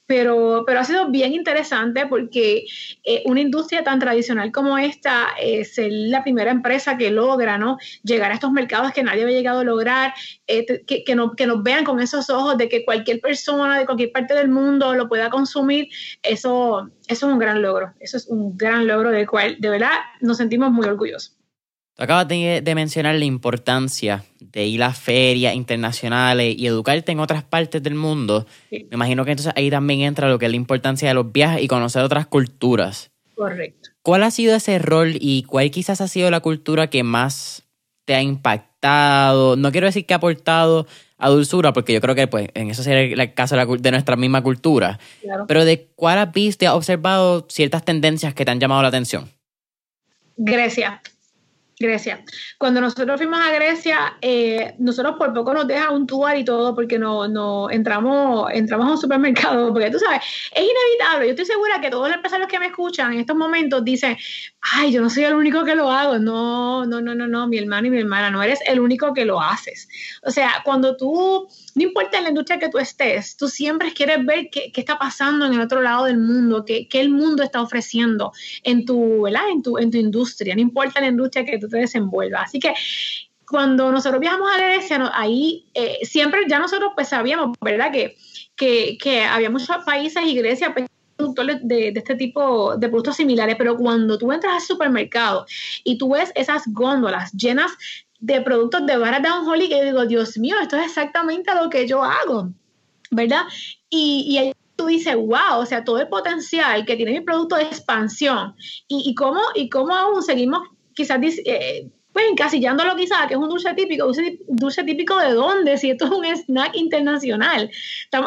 Pero, pero ha sido bien interesante porque eh, una industria tan tradicional como esta es la primera empresa que logra ¿no? llegar a estos mercados que nadie había llegado a lograr, eh, que, que, no, que nos vean con esos ojos de que cualquier persona de cualquier parte del mundo lo pueda consumir. Es eso, es un gran logro, eso es un gran logro del cual de verdad nos sentimos muy orgullosos. Tú acabas de, mencionar la importancia de ir a ferias internacionales y educarte en otras partes del mundo. Me imagino que entonces ahí también entra lo que es la importancia de los viajes y conocer otras culturas. Correcto. ¿Cuál ha sido ese rol y cuál quizás ha sido la cultura que más te ha impactado? No quiero decir que ha aportado a dulzura, porque yo creo que pues en eso sería el caso de, nuestra misma cultura. Pero ¿de cuál has visto y has observado ciertas tendencias que te han llamado la atención? Grecia. Grecia. Cuando nosotros fuimos a Grecia, eh, nosotros por poco nos deja un tour y todo porque no, no entramos, entramos a un supermercado, porque tú sabes, es inevitable. Yo estoy segura que todos los empresarios que me escuchan en estos momentos dicen, ay, yo no soy el único que lo hago. No, no, no, no, no, mi hermano y mi hermana, no eres el único que lo haces. O sea, cuando tú, no importa en la industria que tú estés, tú siempre quieres ver qué, qué está pasando en el otro lado del mundo, qué, qué el mundo está ofreciendo en tu, ¿verdad? En tu, en tu industria, no importa la industria que tú te desenvuelvas. Así que cuando nosotros viajamos a Grecia, ahí eh, siempre ya nosotros pues sabíamos, ¿verdad? Que, que, que había muchos países y Grecia pues, productores de, este tipo de productos similares, pero cuando tú entras al supermercado y tú ves esas góndolas llenas de productos de Holly, que yo digo, Dios mío, esto es exactamente lo que yo hago, ¿verdad? Y, y ahí tú dices, wow, o sea, todo el potencial que tiene mi producto de expansión y, y, cómo, y cómo aún seguimos quizás eh, pues encasillándolo quizá, que es un dulce típico, dulce, típico de dónde, si esto es un snack internacional.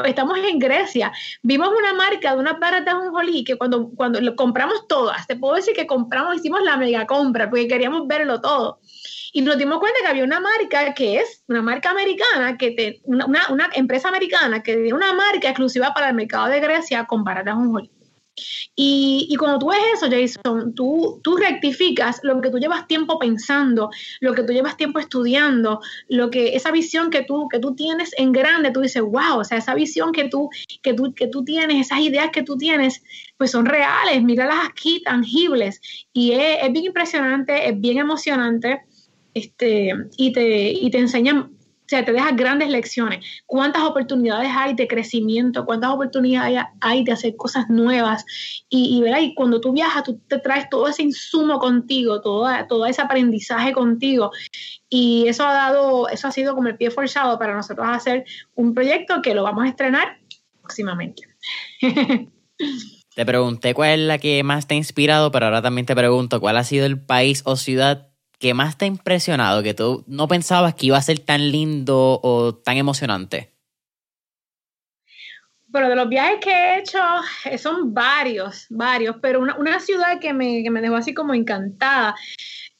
Estamos, en Grecia. Vimos una marca de unas barras de ajonjolí que cuando, cuando lo compramos todas, te puedo decir que compramos, hicimos la mega compra porque queríamos verlo todo. Y nos dimos cuenta que había una marca que es una marca americana, que te, una, una, empresa americana que tiene una marca exclusiva para el mercado de Grecia con barras de ajonjolí. Y, y, cuando tú ves eso, Jason, tú, tú rectificas lo que tú llevas tiempo pensando, lo que tú llevas tiempo estudiando, lo que esa visión que tú, que tú tienes en grande, tú dices, wow, o sea, esa visión que tú, que tú, que tú tienes, esas ideas que tú tienes, pues son reales, míralas aquí, tangibles. Y es, es bien impresionante, es bien emocionante, este, y te, y te enseñan o sea, te deja grandes lecciones. ¿Cuántas oportunidades hay de crecimiento? ¿Cuántas oportunidades hay de hacer cosas nuevas? Y, y, y cuando tú viajas, tú te traes todo ese insumo contigo, todo, todo ese aprendizaje contigo. Y eso ha dado, eso ha sido como el pie forzado para nosotros hacer un proyecto que lo vamos a estrenar próximamente. Te pregunté cuál es la que más te ha inspirado, pero ahora también te pregunto cuál ha sido el país o ciudad ¿qué más te ha impresionado que tú no pensabas que iba a ser tan lindo o tan emocionante? Pero de los viajes que he hecho, eh, son varios, varios, pero una, ciudad que me, dejó así como encantada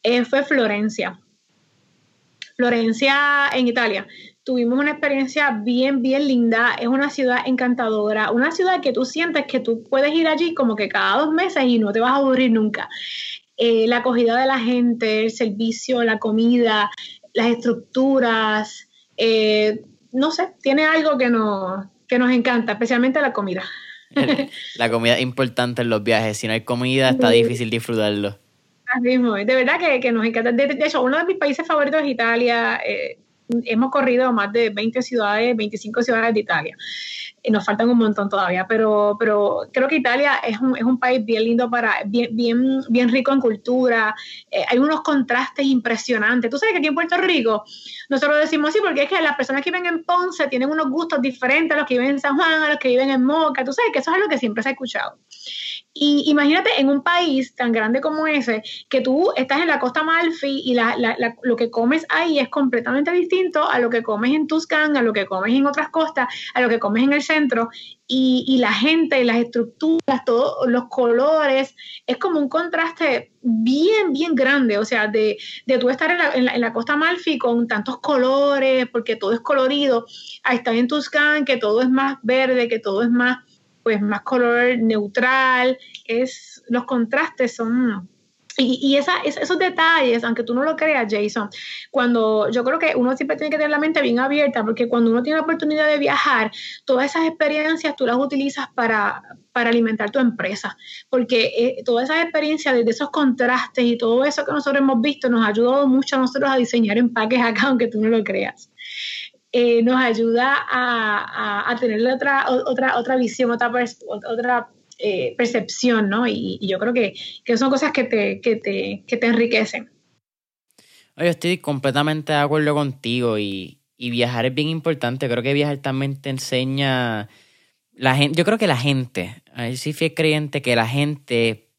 eh, fue Florencia. Florencia en Italia. Tuvimos una experiencia bien, bien linda. Es una ciudad encantadora, una ciudad que tú sientes que tú puedes ir allí como que cada dos meses y no te vas a aburrir nunca. Eh, la acogida de la gente, el servicio, la comida, las estructuras, eh, no sé, tiene algo que nos, que nos encanta, especialmente la comida. la comida es importante en los viajes, si no hay comida está difícil disfrutarlo. Así mismo, de verdad que, nos encanta. De, hecho, uno de mis países favoritos es Italia. Eh, hemos corrido más de 20 ciudades, 25 ciudades de Italia y nos faltan un montón todavía, pero, pero creo que Italia es un, es un país bien lindo para, bien, bien, bien rico en cultura, eh, hay unos contrastes impresionantes. Tú sabes que aquí en Puerto Rico, nosotros decimos así porque es que las personas que viven en Ponce tienen unos gustos diferentes a los que viven en San Juan, a los que viven en Moca, tú sabes que eso es algo que siempre se ha escuchado. Y imagínate en un país tan grande como ese, que tú estás en la costa Malfi y la, lo que comes ahí es completamente distinto a lo que comes en Tuscán, a lo que comes en otras costas, a lo que comes en el centro. Y, y la gente, las estructuras, todos los colores, es como un contraste bien, bien grande. O sea, de, de tú estar en la, en la, costa Malfi con tantos colores, porque todo es colorido, a estar en Tuscán, que todo es más verde, que todo es más pues más color neutral, es, los contrastes son... Y, esos detalles, aunque tú no lo creas, Jason, cuando yo creo que uno siempre tiene que tener la mente bien abierta, porque cuando uno tiene la oportunidad de viajar, todas esas experiencias tú las utilizas para, para alimentar tu empresa, porque eh, todas esas experiencias de, esos contrastes y todo eso que nosotros hemos visto nos ha ayudado mucho a nosotros a diseñar empaques acá, aunque tú no lo creas. Eh, nos ayuda a, tener otra, otra, otra visión, otra, eh, percepción, ¿no? Y, yo creo que, son cosas que te, que te, enriquecen. Oye, estoy completamente de acuerdo contigo y, viajar es bien importante. Creo que viajar también te enseña. La gente, yo creo que la gente, a ver si fui creyente que la gente,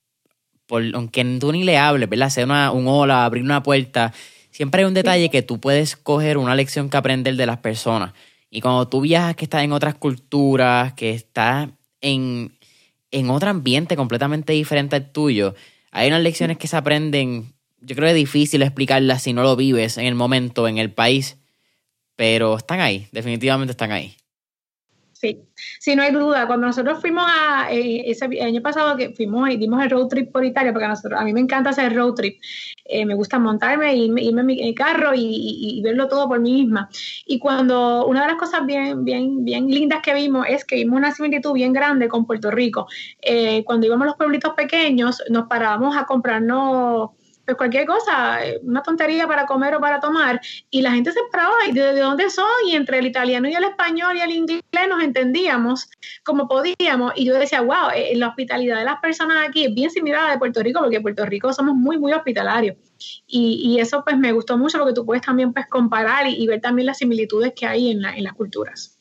por, aunque tú ni le hables, ¿verdad? Hacer una, un hola, abrir una puerta, Siempre hay un detalle que tú puedes coger una lección que aprender de las personas. Y cuando tú viajas, que estás en otras culturas, que estás en, en otro ambiente completamente diferente al tuyo, hay unas lecciones que se aprenden, yo creo que es difícil explicarlas si no lo vives en el momento, en el país, pero están ahí, definitivamente están ahí. Sí, sí, no hay duda. Cuando nosotros fuimos a, eh, ese año pasado que fuimos y dimos el road trip por Italia, porque a, nosotros, a mí me encanta hacer road trip, eh, me gusta montarme, y irme en mi carro y, verlo todo por mí misma. Y cuando una de las cosas bien, bien, bien lindas que vimos es que vimos una similitud bien grande con Puerto Rico. Eh, cuando íbamos a los pueblitos pequeños, nos parábamos a comprarnos pues cualquier cosa, eh, una tontería para comer o para tomar, y la gente se paraba y de, de dónde son, y entre el italiano y el español y el inglés nos entendíamos como podíamos, y yo decía, wow, eh, la hospitalidad de las personas aquí es bien similar a la de Puerto Rico, porque en Puerto Rico somos muy, muy hospitalarios, y, y eso pues me gustó mucho porque tú puedes también pues comparar y, ver también las similitudes que hay en, en las culturas.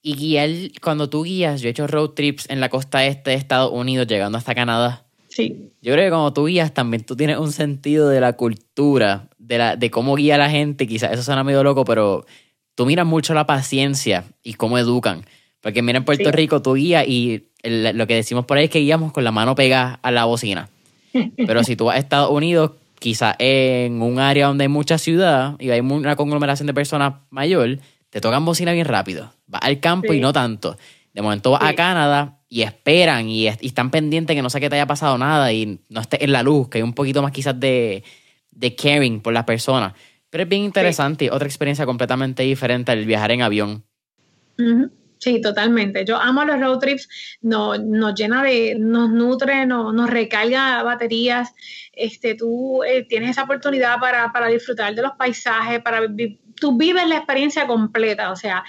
Y guiar, cuando tú guías, yo he hecho road trips en la costa este de Estados Unidos, llegando hasta Canadá, Sí. Yo creo que como tú guías también tú tienes un sentido de la cultura de, la, de cómo guía a la gente, quizás eso suena medio loco, pero tú miras mucho la paciencia y cómo educan. Porque mira, en Puerto Rico tú guías y lo que decimos por ahí es que guiamos con la mano pegada a la bocina. Pero si tú vas a Estados Unidos, quizás en un área donde hay mucha ciudad y hay una conglomeración de personas mayor, te tocan bocina bien rápido. Vas al campo y no tanto. De momento vas a Canadá y esperan y, están pendientes que no sé qué te haya pasado nada y no estés en la luz, que hay un poquito más quizás de, de caring por las personas. Pero es bien interesante, otra experiencia completamente diferente al viajar en avión. Sí, totalmente. Yo amo los road trips, nos, nos llena de, nos nutre, nos, nos recarga baterías. Este, tú eh, tienes esa oportunidad para, para disfrutar de los paisajes, para tú vives la experiencia completa. O sea,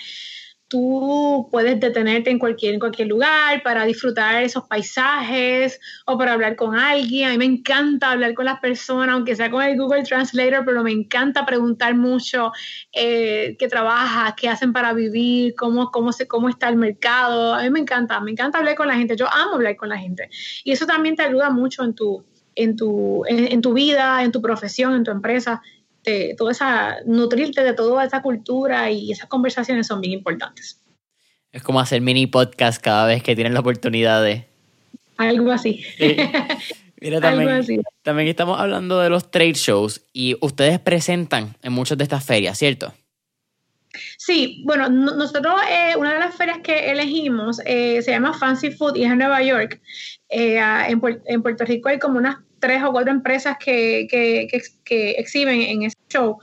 tú puedes detenerte en cualquier, en cualquier lugar para disfrutar esos paisajes o para hablar con alguien. A mí me encanta hablar con las personas, aunque sea con el Google Translator, pero me encanta preguntar mucho eh, qué trabaja, qué hacen para vivir, cómo, cómo, se, cómo está el mercado. A mí me encanta, me encanta hablar con la gente. Yo amo hablar con la gente. Y eso también te ayuda mucho en tu, en tu, en tu vida, en tu profesión, en tu empresa toda esa, nutrirte de toda esa cultura y esas conversaciones son bien importantes. Es como hacer mini podcast cada vez que tienen la oportunidad de... Algo así. Mira, también, también estamos hablando de los trade shows y ustedes presentan en muchas de estas ferias, ¿cierto? Sí, bueno, nosotros eh, una de las ferias que elegimos eh, se llama Fancy Food y es en Nueva York. Eh, en, en, Puerto Rico hay como unas tres o cuatro empresas que, que, que, exhiben en ese show.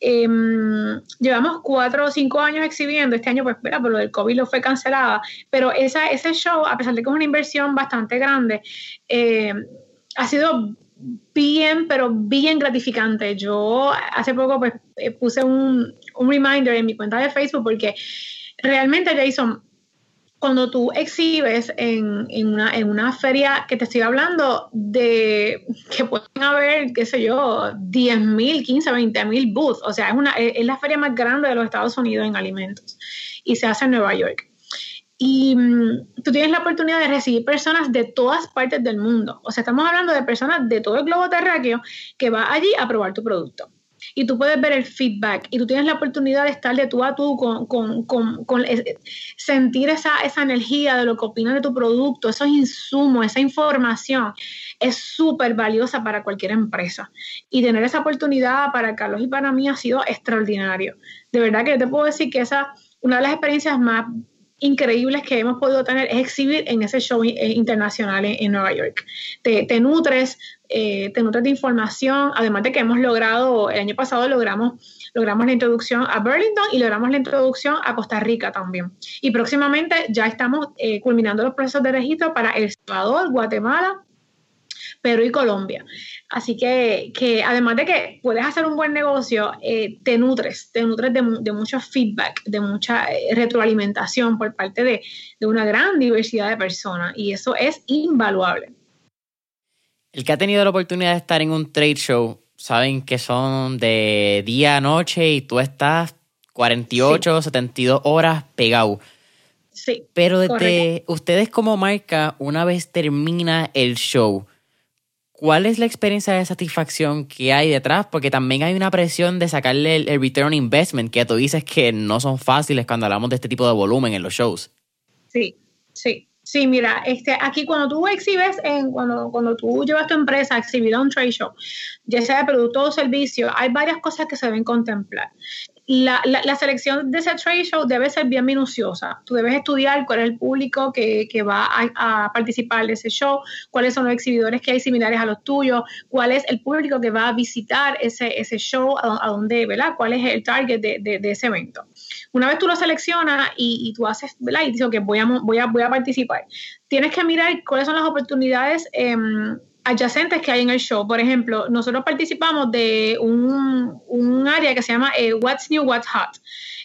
Em, llevamos cuatro o cinco años exhibiendo, este año pues espera, por lo del COVID lo fue cancelada, pero esa, ese show, a pesar de que es una inversión bastante grande, eh, ha sido bien, pero bien gratificante. Yo hace poco pues eh, puse un, un reminder en mi cuenta de Facebook porque realmente Jason, cuando tú exhibes en, una, feria que te estoy hablando de que pueden haber, qué sé yo, 10 mil, 15, 20 mil booths, o sea, es, una, es la feria más grande de los Estados Unidos en alimentos y se hace en Nueva York. Y mm, tú tienes la oportunidad de recibir personas de todas partes del mundo. O sea, estamos hablando de personas de todo el globo terráqueo que va allí a probar tu producto y tú puedes ver el feedback y tú tienes la oportunidad de estar de tú a tú con, con, sentir esa, esa energía de lo que opinan de tu producto, esos insumos, esa información es súper valiosa para cualquier empresa. Y tener esa oportunidad para Carlos y para mí ha sido extraordinario. De verdad que yo te puedo decir que esa, una de las experiencias más increíbles que hemos podido tener es exhibir en ese show eh, internacional en, Nueva York. Te, te nutres, eh, te nutres de información, además de que hemos logrado, el año pasado logramos, logramos la introducción a Burlington y logramos la introducción a Costa Rica también. Y próximamente ya estamos eh, culminando los procesos de registro para El Salvador, Guatemala, Perú y Colombia. Así que, que, además de que puedes hacer un buen negocio, eh, te nutres, te nutres de, de, mucho feedback, de mucha retroalimentación por parte de, de una gran diversidad de personas y eso es invaluable. El que ha tenido la oportunidad de estar en un trade show, saben que son de día a noche y tú estás 48, 72 horas pegado. Sí. Pero desde ustedes como marca, una vez termina el show, ¿cuál es la experiencia de satisfacción que hay detrás? Porque también hay una presión de sacarle el, el return investment, que tú dices que no son fáciles cuando hablamos de este tipo de volumen en los shows. Sí, sí. Sí, mira, este, aquí cuando tú exhibes, en, cuando, cuando tú llevas tu empresa a exhibir a un trade show, ya sea de producto o servicio, hay varias cosas que se deben contemplar la, la, selección de ese trade show debe ser bien minuciosa. Tú debes estudiar cuál es el público que, va a, participar de ese show, cuáles son los exhibidores que hay similares a los tuyos, cuál es el público que va a visitar ese, ese show, a, dónde, ¿verdad? ¿Cuál es el target de, ese evento? Una vez tú lo seleccionas y, tú haces, ¿verdad? Y dices, que voy a, voy, a, voy a participar. Tienes que mirar cuáles son las oportunidades. Em, adyacentes que hay en el show. Por ejemplo, nosotros participamos de un, área que se llama eh, What's New, What's Hot,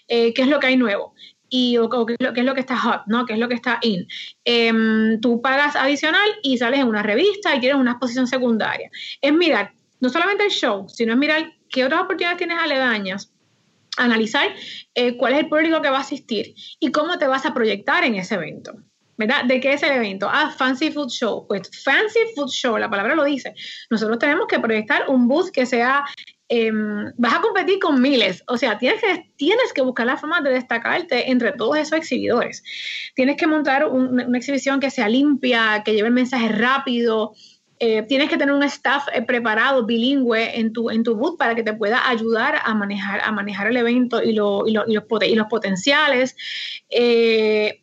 eh, qué es lo que hay nuevo y qué, es lo, es lo, que está hot, ¿no? ¿Qué es lo que está in? Em, tú pagas adicional y sales en una revista y tienes una exposición secundaria. Es mirar no solamente el show, sino es mirar qué otras oportunidades tienes aledañas, analizar eh, cuál es el público que va a asistir y cómo te vas a proyectar en ese evento. ¿De qué es el evento? Ah, Fancy Food Show. Pues Fancy Food Show, la palabra lo dice. Nosotros tenemos que proyectar un booth que sea em, vas a competir con miles. O sea, tienes que, tienes que buscar la forma de destacarte entre todos esos exhibidores. Tienes que montar una exhibición que sea limpia, que lleve el mensaje rápido. Eh, tienes que tener un staff eh, preparado, bilingüe, en tu, en tu booth para que te pueda ayudar a manejar, a manejar el evento y, los, y los, potenciales. Eh,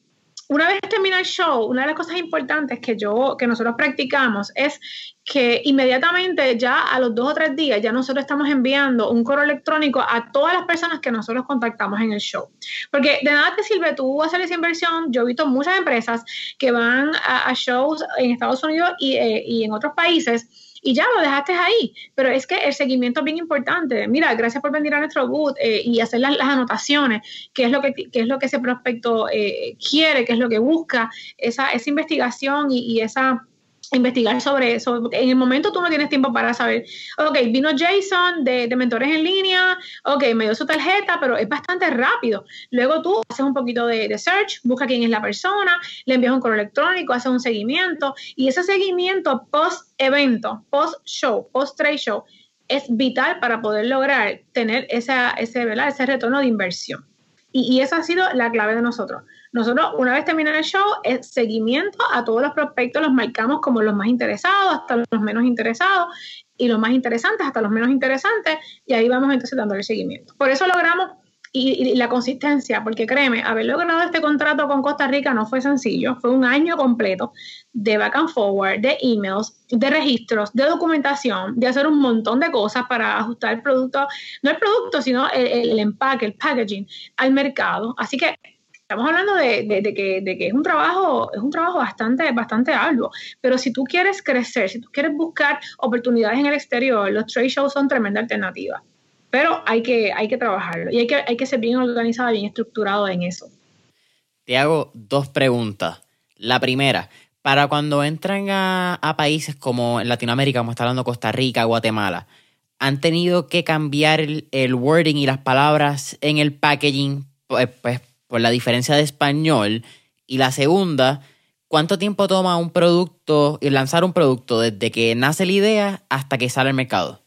una vez termina el show, una de las cosas importantes que yo, que nosotros practicamos es que inmediatamente ya a los dos o tres días ya nosotros estamos enviando un correo electrónico a todas las personas que nosotros contactamos en el show. Porque de nada te sirve tú hacer esa inversión. Yo he visto muchas empresas que van a, shows en Estados Unidos y, eh, y en otros países y ya lo dejaste ahí. Pero es que el seguimiento es bien importante. Mira, gracias por venir a nuestro boot eh, y hacer las, anotaciones, qué es lo que, qué es lo que ese prospecto eh, quiere, qué es lo que busca, esa, esa investigación y esa investigar sobre eso. En el momento tú no tienes tiempo para saber, ok, vino Jason de, mentores en línea, ok, me dio su tarjeta, pero es bastante rápido. Luego tú haces un poquito de, search, busca quién es la persona, le envías un correo electrónico, haces un seguimiento y ese seguimiento post evento, post show, post trade show, es vital para poder lograr tener esa, ese, ¿verdad? ese retorno de inversión. Y, y esa ha sido la clave de nosotros. Nosotros, una vez terminado el show, es seguimiento a todos los prospectos, los marcamos como los más interesados hasta los menos interesados y los más interesantes hasta los menos interesantes, y ahí vamos entonces dando el seguimiento. Por eso logramos y, la consistencia, porque créeme, haber logrado este contrato con Costa Rica no fue sencillo, fue un año completo de back and forward, de emails, de registros, de documentación, de hacer un montón de cosas para ajustar el producto, no el producto, sino el, el empaque, el packaging al mercado. Así que estamos hablando de, que, es un trabajo, es un trabajo bastante, bastante arduo. Pero si tú quieres crecer, si tú quieres buscar oportunidades en el exterior, los trade shows son tremenda alternativa. Pero hay que, hay que trabajarlo y hay que, hay que ser bien organizado, bien estructurado en eso. Te hago dos preguntas. La primera, para cuando entran a, países como en Latinoamérica, como está hablando Costa Rica, Guatemala, ¿han tenido que cambiar el, el wording y las palabras en el packaging pues, pues por la diferencia de español. Y la segunda, ¿cuánto tiempo toma un producto y lanzar un producto desde que nace la idea hasta que sale al mercado?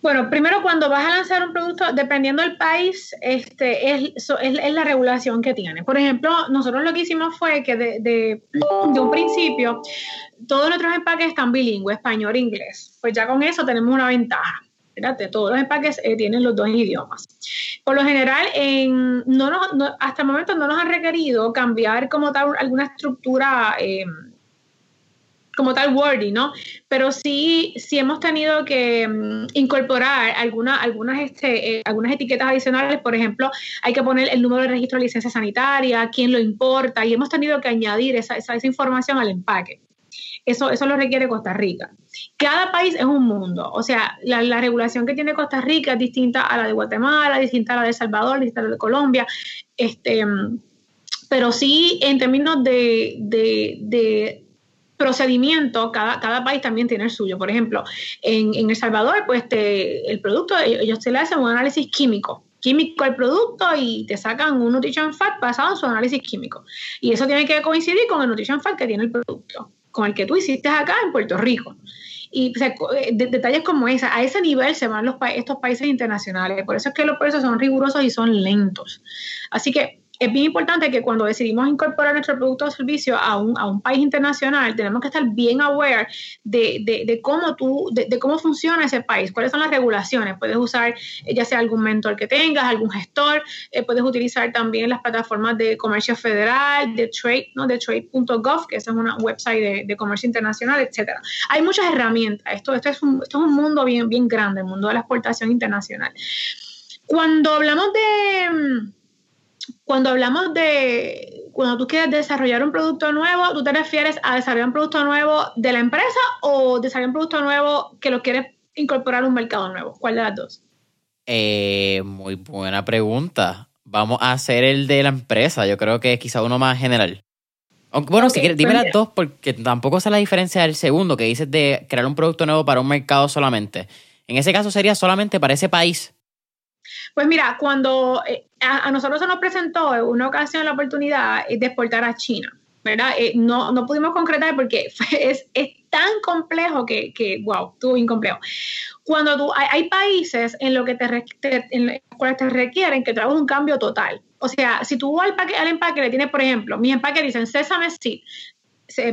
Bueno, primero cuando vas a lanzar un producto, dependiendo del país, este, es, la regulación que tiene. Por ejemplo, nosotros lo que hicimos fue que de, de un principio todos nuestros empaques están bilingües, español e inglés. Pues ya con eso tenemos una ventaja todos los empaques eh, tienen los dos idiomas. Por lo general, en, no, hasta el momento no nos han requerido cambiar como tal alguna estructura. Em, como tal wording, ¿no? Pero sí, sí hemos tenido que em, incorporar algunas, este, eh, algunas etiquetas adicionales. Por ejemplo, hay que poner el número de registro de licencia sanitaria, quién lo importa, y hemos tenido que añadir esa, esa información al empaque. Eso, eso lo requiere Costa Rica. Cada país es un mundo, o sea, la, regulación que tiene Costa Rica es distinta a la de Guatemala, distinta a la de El Salvador, distinta a la de Colombia, este, pero sí en términos de, procedimiento, cada, cada, país también tiene el suyo. Por ejemplo, en, El Salvador, pues el producto, ellos se le hacen un análisis químico químico al producto y te sacan un nutrition fact basado en su análisis químico. Y eso tiene que coincidir con el nutrition fact que tiene el producto con el que tú hiciste acá en Puerto Rico. Y eh, detalles como esa, a ese nivel se van los estos países internacionales. Por eso es que los procesos son rigurosos y son lentos. Así que es bien importante que cuando decidimos incorporar nuestro producto o servicio a un, a un país internacional, tenemos que estar bien aware de, de, cómo tú, de, cómo funciona ese país, cuáles son las regulaciones. Puedes usar eh, ya sea algún mentor que tengas, algún gestor, eh, puedes utilizar también las plataformas de comercio federal, de trade, ¿no? de trade.gov, que es una website de, comercio internacional, etcétera. Hay muchas herramientas. Esto, esto, es un, esto es un mundo bien, bien grande, el mundo de la exportación internacional. Cuando hablamos de cuando hablamos de, cuando tú quieres desarrollar un producto nuevo, ¿tú te refieres a desarrollar un producto nuevo de la empresa o desarrollar un producto nuevo que lo quieres incorporar a un mercado nuevo? ¿Cuál de las dos? Eh, muy buena pregunta. Vamos a hacer el de la empresa. Yo creo que es quizá uno más general. bueno, si quieres, dime las dos porque tampoco sé la diferencia del segundo que dices de crear un producto nuevo para un mercado solamente. En ese caso sería solamente para ese país. Pues mira, cuando eh, a, nosotros se nos presentó en una ocasión la oportunidad de exportar a China, ¿verdad? Eh, no, no pudimos concretar porque es, tan complejo que, wow, estuvo bien complejo. Cuando tú, hay, países en los que te, en cuales te requieren que trabajes un cambio total. O sea, si tú al, empaque, al empaque le tienes, por ejemplo, mis empaques dicen sésame seed,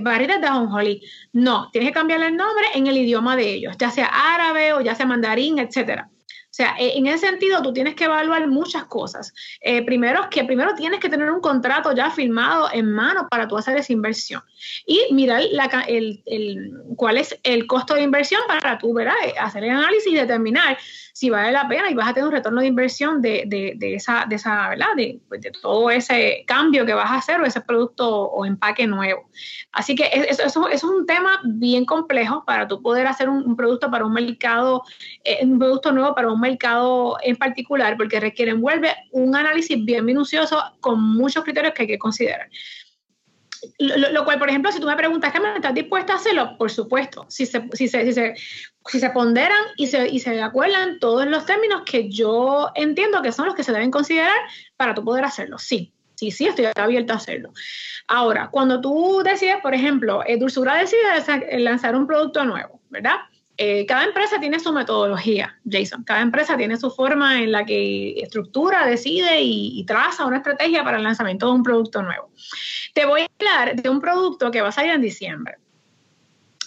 barritas de ajonjolí. No, tienes que cambiarle el nombre en el idioma de ellos, ya sea árabe o ya sea mandarín, etcétera. O sea, e, en ese sentido tú tienes que evaluar muchas cosas. Eh, primero que primero tienes que tener un contrato ya firmado en mano para tú hacer esa inversión y mirar el, cuál es el costo de inversión para tú ¿verdad? hacer el análisis y determinar si vale la pena y vas a tener un retorno de inversión de, de, esa, de esa, ¿verdad? Pues, de, todo ese cambio que vas a hacer o ese producto o empaque nuevo. Así que eso, eso, es un tema bien complejo para tú poder hacer un, producto para un mercado, eh, un producto nuevo para un mercado en particular, porque requiere, envuelve un análisis bien minucioso con muchos criterios que hay que considerar. Lo, cual, por ejemplo, si tú me preguntas, ¿qué me estás dispuesta a hacerlo? Por supuesto, si se, si se, si se ponderan y se, y acuerdan todos los términos que yo entiendo que son los que se deben considerar para tú poder hacerlo. Sí, sí, sí, estoy abierta a hacerlo. Ahora, cuando tú decides, por ejemplo, eh, Dulzura decide lanzar un producto nuevo, ¿verdad? Eh, cada empresa tiene su metodología, Jason. Cada empresa tiene su forma en la que estructura, decide y, traza una estrategia para el lanzamiento de un producto nuevo. Te voy a hablar de un producto que va a salir en diciembre,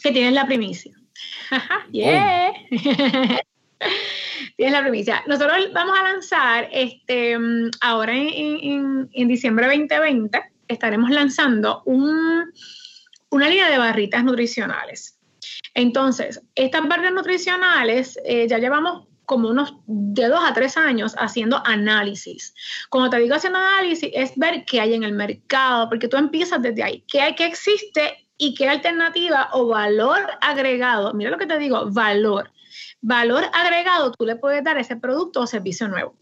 que tiene la primicia. yeah. Tienes la primicia. Nosotros vamos a lanzar este ahora en, en, diciembre 2020, estaremos lanzando un, una línea de barritas nutricionales. Entonces, estas barras nutricionales eh, ya llevamos como unos de dos a tres años haciendo análisis. Cuando te digo haciendo análisis, es ver qué hay en el mercado, porque tú empiezas desde ahí, qué hay, qué existe y qué alternativa o valor agregado. Mira lo que te digo, valor. Valor agregado tú le puedes dar a ese producto o servicio nuevo.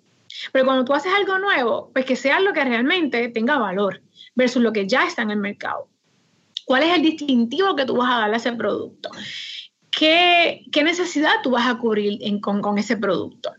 Pero cuando tú haces algo nuevo, pues que sea lo que realmente tenga valor versus lo que ya está en el mercado. ¿Cuál es el distintivo que tú vas a darle a ese producto? ¿Qué, necesidad tú vas a cubrir con, ese producto?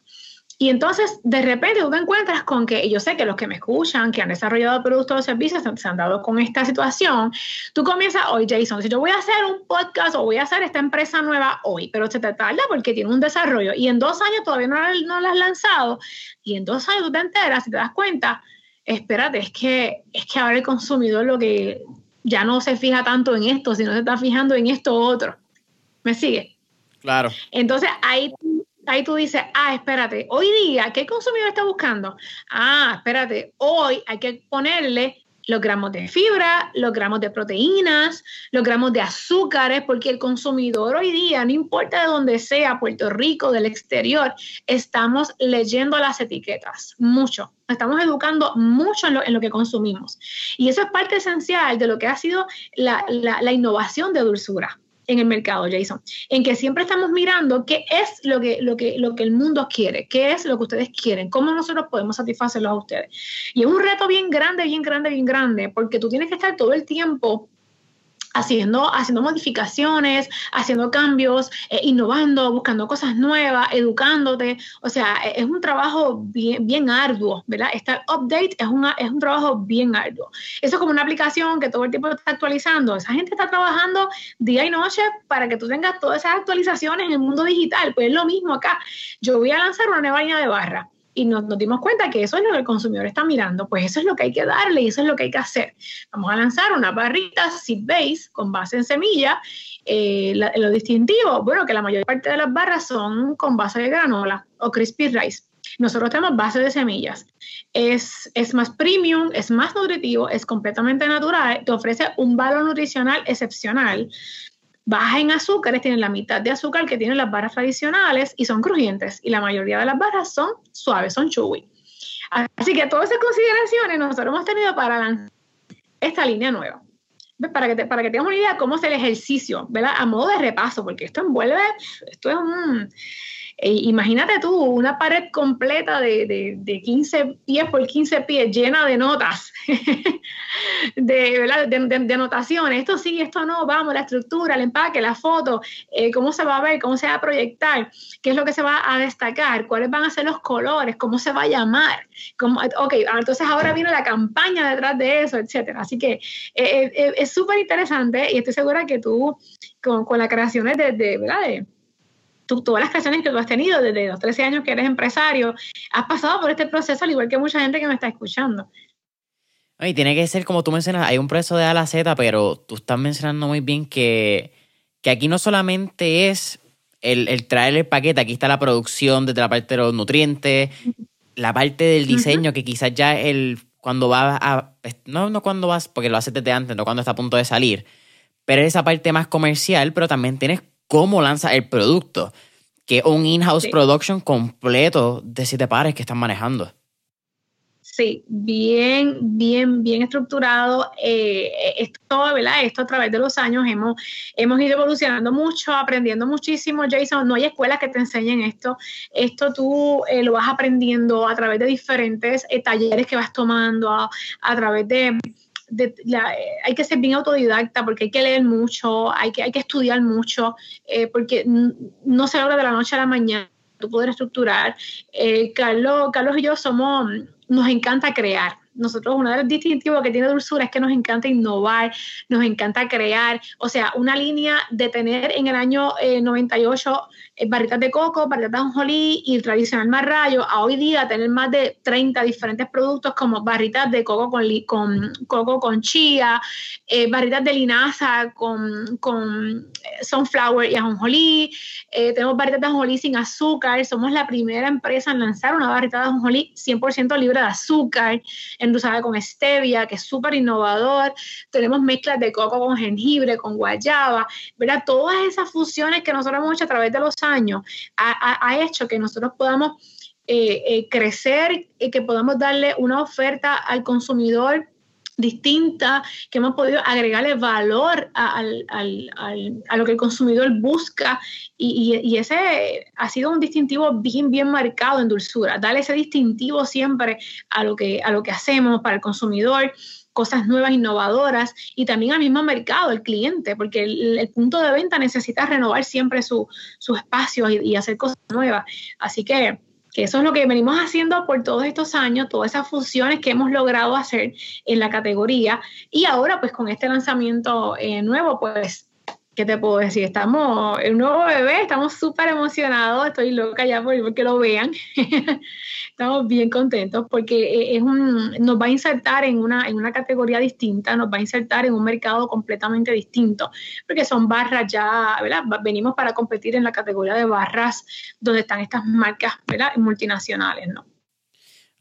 Y entonces, de repente, tú te encuentras con que, yo sé que los que me escuchan, que han desarrollado productos o servicios, se han dado con esta situación. Tú comienzas hoy, Jason, si yo voy a hacer un podcast o voy a hacer esta empresa nueva hoy, pero se te tarda porque tiene un desarrollo y en dos años todavía no, no la has lanzado y en dos años tú te enteras y te das cuenta, espérate, es que, es que ahora el consumidor lo que ya no se fija tanto en esto, sino se está fijando en esto otro. ¿Me sigue? Claro. Entonces ahí, ahí tú dices, ah, espérate, hoy día, ¿qué consumidor está buscando? Ah, espérate, hoy hay que ponerle los gramos de fibra, los gramos de proteínas, los gramos de azúcares, porque el consumidor hoy día, no importa de dónde sea, Puerto Rico, del exterior, estamos leyendo las etiquetas, mucho. Estamos educando mucho en lo, que consumimos. Y eso es parte esencial de lo que ha sido la, la innovación de dulzura en el mercado, Jason, en que siempre estamos mirando qué es lo que, lo que, lo que el mundo quiere, qué es lo que ustedes quieren, cómo nosotros podemos satisfacerlos a ustedes. Y es un reto bien grande, bien grande, bien grande, porque tú tienes que estar todo el tiempo haciendo, haciendo modificaciones, haciendo cambios, eh, innovando, buscando cosas nuevas, educándote. O sea, e, es un trabajo bien, bien arduo, ¿verdad? Este update es, una, es un trabajo bien arduo. Eso es como una aplicación que todo el tiempo está actualizando. Esa gente está trabajando día y noche para que tú tengas todas esas actualizaciones en el mundo digital. Pues es lo mismo acá. Yo voy a lanzar una nueva línea de barra y nos, dimos cuenta que eso es lo que el consumidor está mirando, pues eso es lo que hay que darle y eso es lo que hay que hacer. Vamos a lanzar una barrita seed base con base en semilla. Eh, lo distintivo, bueno, que la mayor parte de las barras son con base de granola o crispy rice. Nosotros tenemos base de semillas. Es, es, más premium, es más nutritivo, es completamente natural, te ofrece un valor nutricional excepcional baja en azúcares, tienen la mitad de azúcar que tienen las barras tradicionales y son crujientes. Y la mayoría de las barras son suaves, son chewy. Así que todas esas consideraciones nosotros hemos tenido para lanzar esta línea nueva. Para que, para que tengas una idea de cómo es el ejercicio, ¿verdad? A modo de repaso, porque esto envuelve, esto es un... Eh, imagínate tú una pared completa de, de, de, 15 pies por 15 pies llena de notas. de, de, anotaciones, esto sí, esto no, vamos, la estructura, el empaque, la foto, eh, cómo se va a ver, cómo se va a proyectar, qué es lo que se va a destacar, cuáles van a ser los colores, cómo se va a llamar. Cómo, ok, entonces ahora viene la campaña detrás de eso, etcétera. Así que eh, eh, es súper interesante y estoy segura que tú, con, con las creaciones de, ¿verdad? De, todas las creaciones que tú has tenido desde los 13 años que eres empresario, has pasado por este proceso al igual que mucha gente que me está escuchando. Y tiene que ser como tú mencionas, hay un proceso de A a la Z, pero tú estás mencionando muy bien que, que aquí no solamente es el, el, traer el paquete, aquí está la producción desde la parte de los nutrientes, la parte del diseño, que quizás ya el cuando vas a. No, no cuando vas, porque lo haces desde antes, no cuando está a punto de salir. Pero esa parte más comercial, pero también tienes cómo lanza el producto, que es un in-house production completo de siete pares que están manejando. Sí, bien, bien, bien estructurado. Eh, esto, ¿verdad? Esto a través de los años hemos, hemos ido evolucionando mucho, aprendiendo muchísimo, Jason. No hay escuelas que te enseñen esto. Esto tú eh, lo vas aprendiendo a través de diferentes eh, talleres que vas tomando, a, a través de hay que ser bien autodidacta porque hay que leer mucho, hay que, hay que estudiar mucho, eh, porque no se logra de la noche a la mañana tú poder estructurar. Eh, Carlos, Carlos y yo somos, nos encanta crear nosotros uno de los distintivos que tiene Dulzura es que nos encanta innovar, nos encanta crear, o sea, una línea de tener en el año 98 eh, eh, barritas de coco, barritas de anjolí y el tradicional marrayo, a hoy día tener más de 30 diferentes productos como barritas de coco con, con coco con chía, eh, barritas de linaza con, con sunflower y ajonjolí, tenemos barritas de ajonjolí sin azúcar, somos la primera empresa en lanzar una barrita de ajonjolí 100% libre de azúcar endulzada con stevia, que es súper innovador. Tenemos mezclas de coco con jengibre, con guayaba, ¿verdad? Todas esas fusiones que nosotros hemos hecho a través de los años ha, hecho que nosotros podamos eh, eh, crecer y que podamos darle una oferta al consumidor distinta, que hemos podido agregarle valor a, lo que el consumidor busca y, ese ha sido un distintivo bien, bien marcado en dulzura, darle ese distintivo siempre a lo que, a lo que hacemos para el consumidor cosas nuevas, innovadoras y también al mismo mercado, el cliente, porque el, punto de venta necesita renovar siempre su, espacio y, y hacer cosas nuevas. Así que que eso es lo que venimos haciendo por todos estos años, todas esas fusiones que hemos logrado hacer en la categoría. Y ahora pues con este lanzamiento eh, nuevo pues ¿qué te puedo decir? Estamos, el nuevo bebé, estamos súper emocionados, estoy loca ya por que lo vean. estamos bien contentos porque eh, es un, nos va a insertar en una, en una categoría distinta, nos va a insertar en un mercado completamente distinto, porque son barras ya, ¿verdad? Venimos para competir en la categoría de barras donde están estas marcas, ¿verdad? Multinacionales, ¿no?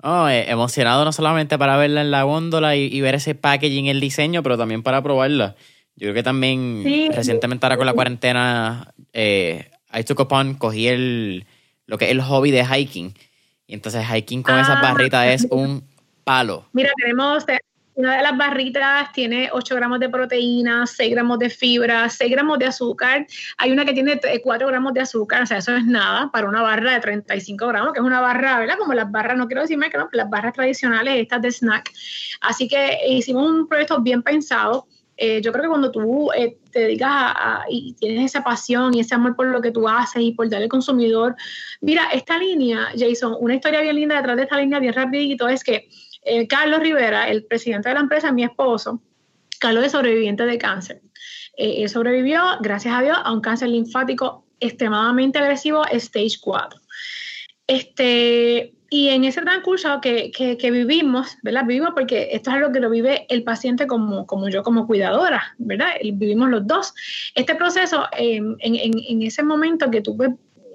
Oh, eh, emocionado no solamente para verla en la góndola y, y ver ese packaging, el diseño, pero también para probarla. Yo creo que también recientemente ahora con la cuarentena, eh, I took upon, cogí el, lo que es el hobby de hiking. Y entonces hiking con esas ah. barritas es un palo. Mira, tenemos, una de las barritas tiene 8 gramos de proteína, 6 gramos de fibra, 6 gramos de azúcar. Hay una que tiene 4 gramos de azúcar, o sea, eso es nada para una barra de 35 gramos, que es una barra, ¿verdad? Como las barras, no quiero decirme que no, las barras tradicionales, estas de snack. Así que hicimos un proyecto bien pensado eh, yo creo que cuando tú eh, te dedicas a, y tienes esa pasión y ese amor por lo que tú haces y por darle al consumidor, mira, esta línea, Jason, una historia bien linda detrás de esta línea, bien rapidito, es que eh, Carlos Rivera, el presidente de la empresa, mi esposo, Carlos es sobreviviente de cáncer. él sobrevivió, gracias a Dios, a un cáncer linfático extremadamente agresivo, stage 4. Este, y en ese transcurso que, que, vivimos, ¿verdad? Vivimos porque esto es algo que lo vive el paciente como, como yo como cuidadora, ¿verdad? Vivimos los dos. Este proceso, en, en, en, ese momento que tú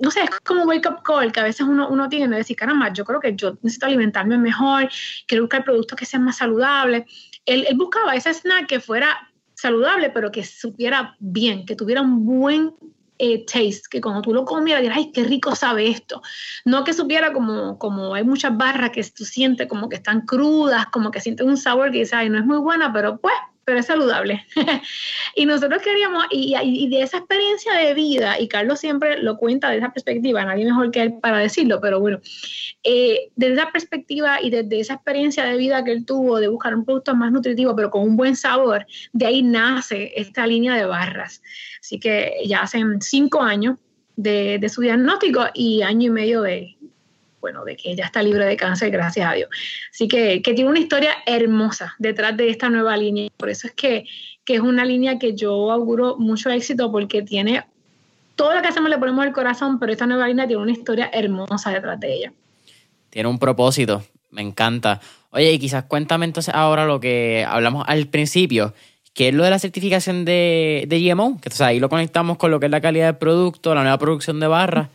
no sé, es como wake up call que a veces uno, uno tiene de decir, caramba, yo creo que yo necesito alimentarme mejor, quiero buscar productos que sean más saludables. Él, él buscaba ese snack que fuera saludable, pero que supiera bien, que tuviera un buen eh, taste, que cuando tú lo comieras dirás, ay, qué rico sabe esto. No que supiera como, como hay muchas barras que tú sientes como que están crudas, como que sientes un sabor que dices, ay, no es muy buena, pero pues, pero es saludable. y nosotros queríamos, y, de esa experiencia de vida, y Carlos siempre lo cuenta de esa perspectiva, nadie mejor que él para decirlo, pero bueno, eh, desde esa perspectiva y desde esa experiencia de vida que él tuvo de buscar un producto más nutritivo, pero con un buen sabor, de ahí nace esta línea de barras. Así que ya hacen cinco años de, de su diagnóstico y año y medio de, bueno, de que ella está libre de cáncer, gracias a Dios. Así que, que tiene una historia hermosa detrás de esta nueva línea. Por eso es que, que, es una línea que yo auguro mucho éxito porque tiene todo lo que hacemos le ponemos el corazón, pero esta nueva línea tiene una historia hermosa detrás de ella. Tiene un propósito, me encanta. Oye, y quizás cuéntame entonces ahora lo que hablamos al principio, que es lo de la certificación de, de GMO, que ahí lo conectamos con lo que es la calidad del producto, la nueva producción de barras.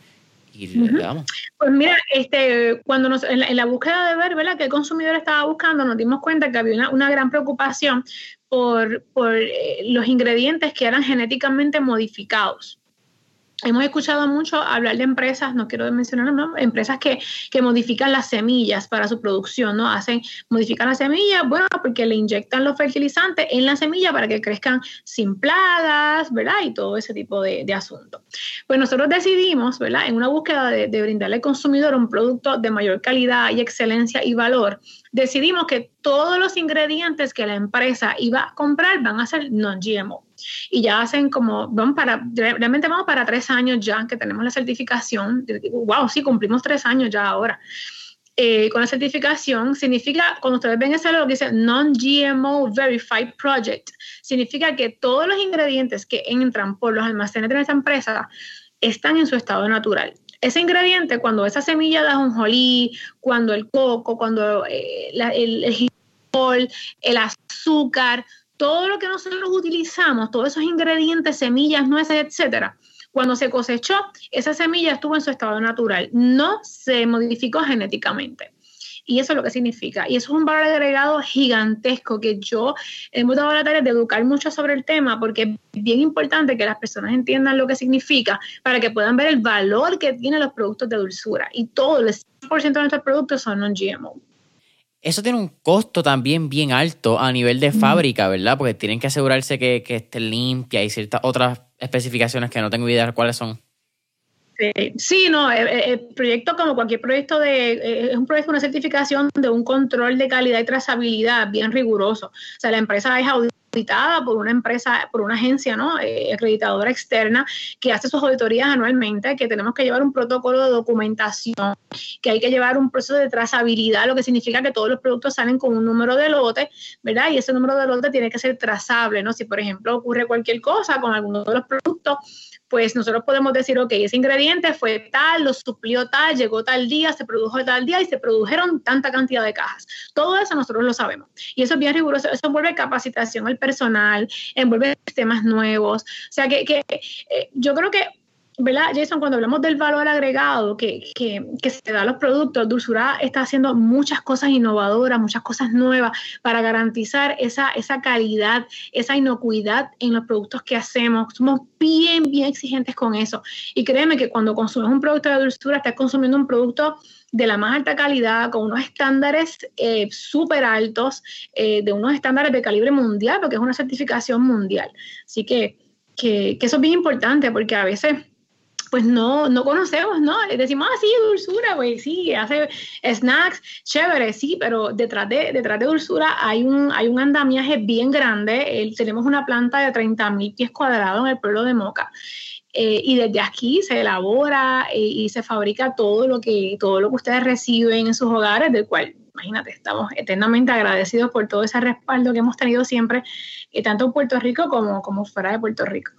Pues mira, este, cuando nos, en, la, búsqueda de ver ¿verdad? que el consumidor estaba buscando, nos dimos cuenta que había una, gran preocupación por, por eh, los ingredientes que eran genéticamente modificados. Hemos escuchado mucho hablar de empresas, no quiero mencionar ¿no? empresas que, que, modifican las semillas para su producción, ¿no? Hacen, modifican las semillas, bueno, porque le inyectan los fertilizantes en la semilla para que crezcan sin plagas, ¿verdad? Y todo ese tipo de, de asuntos. Pues nosotros decidimos, ¿verdad? En una búsqueda de, de brindarle al consumidor un producto de mayor calidad y excelencia y valor, decidimos que todos los ingredientes que la empresa iba a comprar van a ser non-GMO y ya hacen como, vamos para, realmente vamos para tres años ya que tenemos la certificación. Wow, sí, cumplimos tres años ya ahora. Eh, con la certificación significa, cuando ustedes ven ese logo que dice Non-GMO Verified Project, significa que todos los ingredientes que entran por los almacenes de nuestra empresa están en su estado natural. Ese ingrediente, cuando esa semilla de ajonjolí, cuando el coco, cuando eh, el, el, el azúcar, todo lo que nosotros utilizamos, todos esos ingredientes, semillas, nueces, etcétera, cuando se cosechó, esa semilla estuvo en su estado natural, no se modificó genéticamente. Y eso es lo que significa. Y eso es un valor agregado gigantesco que yo hemos dado la tarea de educar mucho sobre el tema porque es bien importante que las personas entiendan lo que significa para que puedan ver el valor que tienen los productos de dulzura. Y todo el 100% de nuestros productos son non-GMO eso tiene un costo también bien alto a nivel de fábrica, ¿verdad? Porque tienen que asegurarse que, que esté limpia y ciertas otras especificaciones que no tengo idea de cuáles son. Sí, no, eh, eh, el, proyecto como cualquier proyecto de, eh, es un proyecto, una certificación de un control de calidad y trazabilidad bien riguroso. O sea, la empresa es auditada por una empresa, por una agencia, ¿no? acreditadora externa que hace sus auditorías anualmente, que tenemos que llevar un protocolo de documentación, que hay que llevar un proceso de trazabilidad, lo que significa que todos los productos salen con un número de lote, ¿verdad? Y ese número de lote tiene que ser trazable, ¿no? Si, por ejemplo, ocurre cualquier cosa con alguno de los productos, pues nosotros podemos decir, ok, ese ingrediente fue tal, lo suplió tal, llegó tal día, se produjo tal día y se produjeron tanta cantidad de cajas. Todo eso nosotros lo sabemos. Y eso es bien riguroso, eso envuelve capacitación al personal, envuelve sistemas nuevos. O sea que, que eh, yo creo que ¿verdad, Jason? Cuando hablamos del valor agregado que, se da a los productos, Dulzura está haciendo muchas cosas innovadoras, muchas cosas nuevas para garantizar esa, esa calidad, esa inocuidad en los productos que hacemos. Somos bien, bien exigentes con eso. Y créeme que cuando consumes un producto de Dulzura, estás consumiendo un producto de la más alta calidad, con unos estándares eh, súper altos, eh, de unos estándares de calibre mundial, porque es una certificación mundial. Así que, que, que eso es bien importante, porque a veces pues no, no conocemos, ¿no? Decimos, ah, sí, dulzura, güey, sí, hace snacks, chévere, sí, pero detrás de, detrás de dulzura hay un, hay un andamiaje bien grande. tenemos una planta de 30 mil pies cuadrados en el pueblo de Moca. Eh, y desde aquí se elabora eh, y se fabrica todo lo que todo lo que ustedes reciben en sus hogares, del cual imagínate, estamos eternamente agradecidos por todo ese respaldo que hemos tenido siempre, eh, tanto en Puerto Rico como, como fuera de Puerto Rico.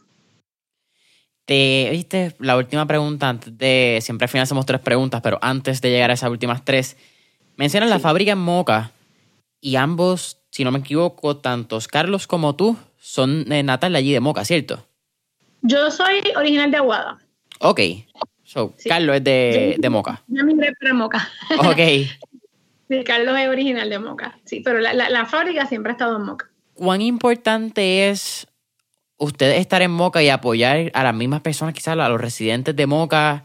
Te, viste, la última pregunta antes de. Siempre al final hacemos tres preguntas, pero antes de llegar a esas últimas tres, mencionas la fábrica en Moca y ambos, si no me equivoco, tantos Carlos como tú son natales allí de Moca, ¿cierto? Yo soy original de Aguada. Ok. So, Carlos es de, de Moca. Yo migré para Moca. Ok. sí, Carlos es original de Moca. Sí, pero la, la fábrica siempre ha estado en Moca. ¿Cuán importante es ustedes estar en Moca y apoyar a las mismas personas, quizás a los residentes de Moca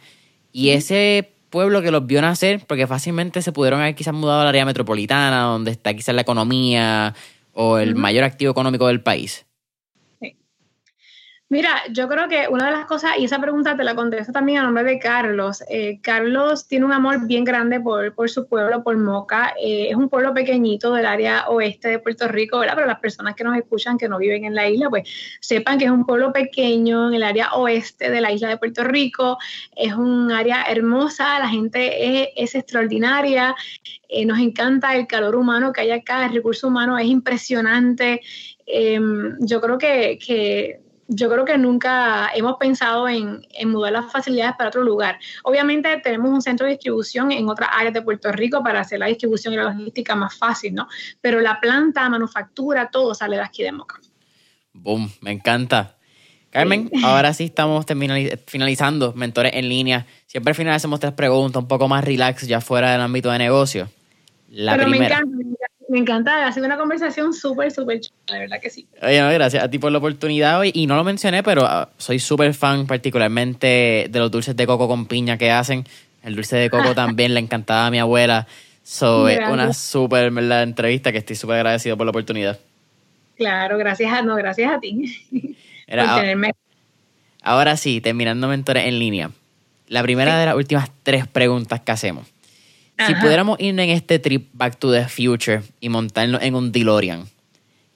y ese pueblo que los vio nacer, porque fácilmente se pudieron haber quizás mudado al área metropolitana, donde está quizás la economía o el mayor activo económico del país? Mira, yo creo que una de las cosas, y esa pregunta te la contesto también a nombre de Carlos, eh, Carlos tiene un amor bien grande por, por su pueblo, por Moca. Eh, es un pueblo pequeñito del área oeste de Puerto Rico, ¿verdad? Pero las personas que nos escuchan, que no viven en la isla, pues sepan que es un pueblo pequeño en el área oeste de la isla de Puerto Rico. Es un área hermosa, la gente es, extraordinaria. Eh, nos encanta el calor humano que hay acá, el recurso humano es impresionante. Em, yo creo que yo creo que nunca hemos pensado en, mudar las facilidades para otro lugar. Obviamente tenemos un centro de distribución en otras áreas de Puerto Rico para hacer la distribución y la logística más fácil, ¿no? Pero la planta, manufactura, todo sale de aquí de Moca. Boom, me encanta. Carmen, ahora sí estamos finalizando Mentores en línea. Siempre al final hacemos tres preguntas un poco más relax, ya fuera del ámbito de negocio. La Pero primera. Me encanta, me encanta, ha sido una conversación súper, súper chula, de verdad que sí. Oye, no, gracias a ti por la oportunidad hoy. Y no lo mencioné, pero ah, soy súper fan particularmente de los dulces de coco con piña que hacen. El dulce de coco también le encantaba a mi abuela. Soy una súper entrevista que estoy súper agradecido por la oportunidad. Claro, gracias a, no, gracias a ti. ahora, sí, terminando mentores en línea. La primera de las últimas tres preguntas que hacemos. Si pudiéramos ir en este trip Back to the Future y montarnos en un DeLorean,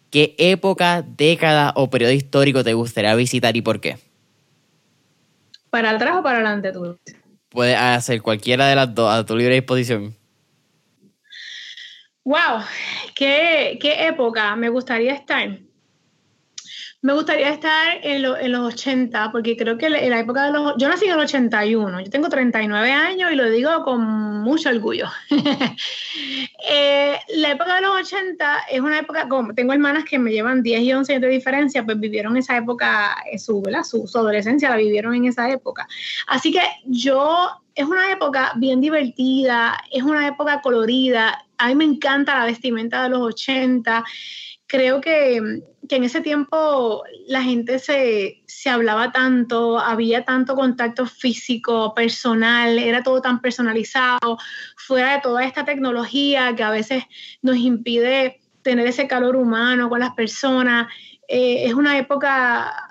¿qué época, década o periodo histórico te gustaría visitar y por qué? ¿Para atrás o para adelante tú? Puedes hacer cualquiera de las dos a tu libre disposición. ¡Wow! ¿Qué, qué época me gustaría estar? Me gustaría estar en, en, los 80, porque creo que en la época de los... Yo nací en el 81, yo tengo 39 años y lo digo con mucho orgullo. Eh, la época de los 80 es una época, como tengo hermanas que me llevan 10 y 11 años de diferencia, pues vivieron esa época, eh, su, su, su adolescencia la vivieron en esa época. Así que yo, es una época bien divertida, es una época colorida, a mí me encanta la vestimenta de los 80 creo que, en ese tiempo la gente se, hablaba tanto, había tanto contacto físico, personal, era todo tan personalizado, fuera de toda esta tecnología que a veces nos impide tener ese calor humano con las personas. Eh, es una época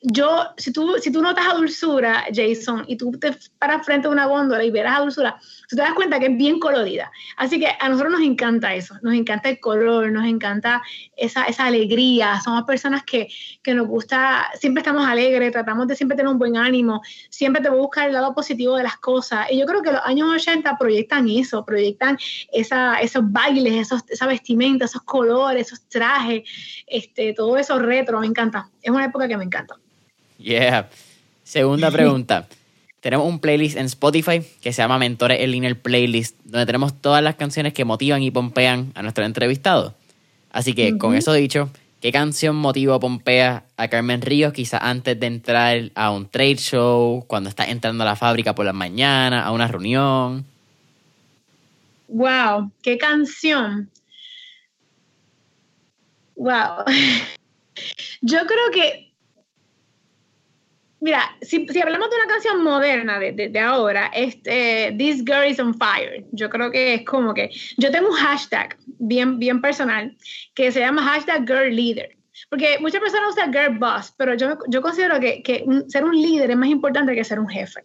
yo, si tú, si tú notas a dulzura, Jason, y tú te paras frente a una góndola y verás a dulzura, tú te das cuenta que es bien colorida. Así que a nosotros nos encanta eso, nos encanta el color, nos encanta esa, esa alegría. Somos personas que, que, nos gusta, siempre estamos alegres, tratamos de siempre tener un buen ánimo, siempre te buscar el lado positivo de las cosas. Y yo creo que los años 80 proyectan eso, proyectan esa, esos bailes, esos, esa vestimenta, esos colores, esos trajes, este, todo eso retro, me encanta. Es una época que me encanta. Yeah. Segunda pregunta. tenemos un playlist en Spotify que se llama Mentores en Línea Playlist, donde tenemos todas las canciones que motivan y pompean a nuestro entrevistado. Así que, con eso dicho, ¿qué canción motiva o pompea a Carmen Ríos quizá antes de entrar a un trade show, cuando está entrando a la fábrica por la mañana, a una reunión? Wow, qué canción. Wow. Yo creo que Mira, si, hablamos de una canción moderna de, de, ahora, este, This Girl is on Fire, yo creo que es como que, yo tengo un hashtag bien, bien personal que se llama hashtag Girl Leader. Porque muchas personas usan Girl Boss, pero yo, yo considero que, que ser un líder es más importante que ser un jefe.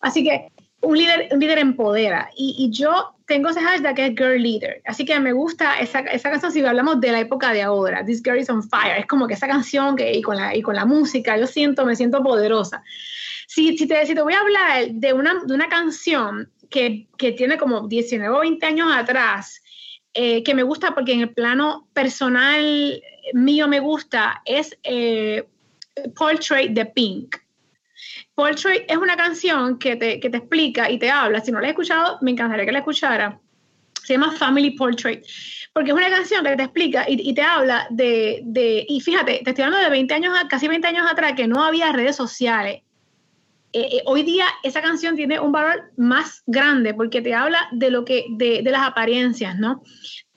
Así que un líder, un líder empodera. Y, y, yo tengo ese hashtag que es Girl Leader. Así que me gusta esa, esa, canción si hablamos de la época de ahora. This Girl is on Fire. Es como que esa canción que, y, con la, y con la música, yo siento, me siento poderosa. Si, si, te, si te voy a hablar de una, de una canción que, que tiene como 19 o 20 años atrás, eh, que me gusta porque en el plano personal mío me gusta, es eh, Portrait de Pink. Portrait es una canción que te, que te explica y te habla. Si no la he escuchado, me encantaría que la escuchara. Se llama Family Portrait. Porque es una canción que te explica y, y te habla de, de, Y fíjate, te estoy hablando de 20 años, casi 20 años atrás, que no había redes sociales. Eh, eh, hoy día esa canción tiene un valor más grande porque te habla de lo que de, de, las apariencias, ¿no?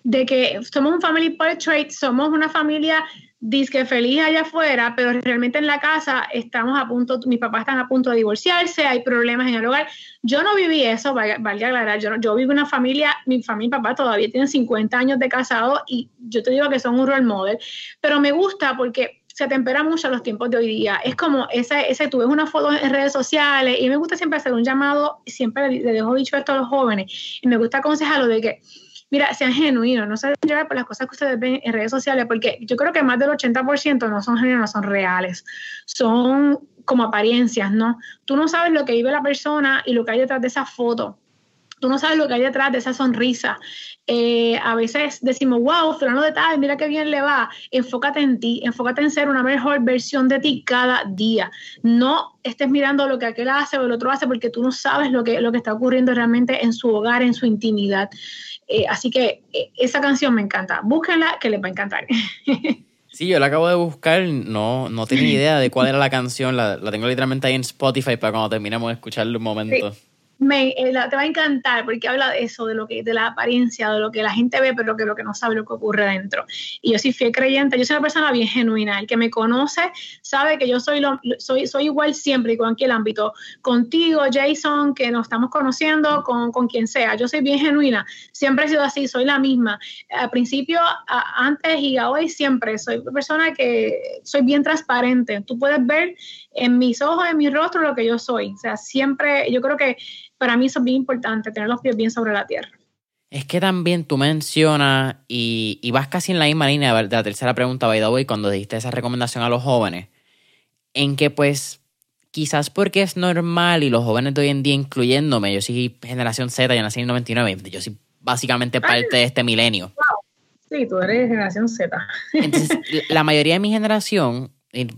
De que somos un family portrait, somos una familia disque feliz allá afuera, pero realmente en la casa estamos a punto, mis papás están a punto de divorciarse, hay problemas en el hogar. Yo no viví eso, valga, aclarar, yo, yo vivo una familia, mi familia y papá todavía tienen 50 años de casado y yo te digo que son un role model, pero me gusta porque se tempera mucho a los tiempos de hoy día. Es como ese, ese, tú ves una foto en redes sociales y me gusta siempre hacer un llamado, siempre le, dejo dicho esto a los jóvenes y me gusta aconsejarlo de que mira, sean genuinos, no se llevar por las cosas que ustedes ven en redes sociales, porque yo creo que más del 80% no son genuinos, son reales, son como apariencias, ¿no? Tú no sabes lo que vive la persona y lo que hay detrás de esa foto. Tú no sabes lo que hay detrás de esa sonrisa. Eh, a veces decimos, wow, fulano de tal, mira qué bien le va. Enfócate en ti, enfócate en ser una mejor versión de ti cada día. No estés mirando lo que aquel hace o el otro hace porque tú no sabes lo que, lo que está ocurriendo realmente en su hogar, en su intimidad. Eh, así que eh, esa canción me encanta. Búsquenla, que les va a encantar. Sí, yo la acabo de buscar, no, no tenía idea de cuál era la canción, la, la tengo literalmente ahí en Spotify para cuando terminemos de escucharla un momento me, eh, te va a encantar porque habla de eso, de lo que, de la apariencia, de lo que la gente ve, pero que lo que no sabe lo que ocurre dentro. Y yo soy fiel creyente, yo soy una persona bien genuina. El que me conoce sabe que yo soy, lo, soy, soy igual siempre y con cualquier ámbito. Contigo, Jason, que nos estamos conociendo, con, con quien sea. Yo soy bien genuina. Siempre he sido así, soy la misma. Al principio, antes y hoy, siempre. Soy una persona que soy bien transparente. Tú puedes ver en mis ojos, en mi rostro, lo que yo soy. O sea, siempre, yo creo que para mí eso es bien importante, tener los pies bien sobre la tierra. Es que también tú mencionas, y, vas casi en la misma línea de la tercera pregunta, by the way, cuando diste esa recomendación a los jóvenes, en que pues quizás porque es normal y los jóvenes de hoy en día, incluyéndome, yo soy generación Z, yo nací en el 99, yo soy básicamente parte de este milenio. Sí, tú eres generación Z. Entonces, la mayoría de mi generación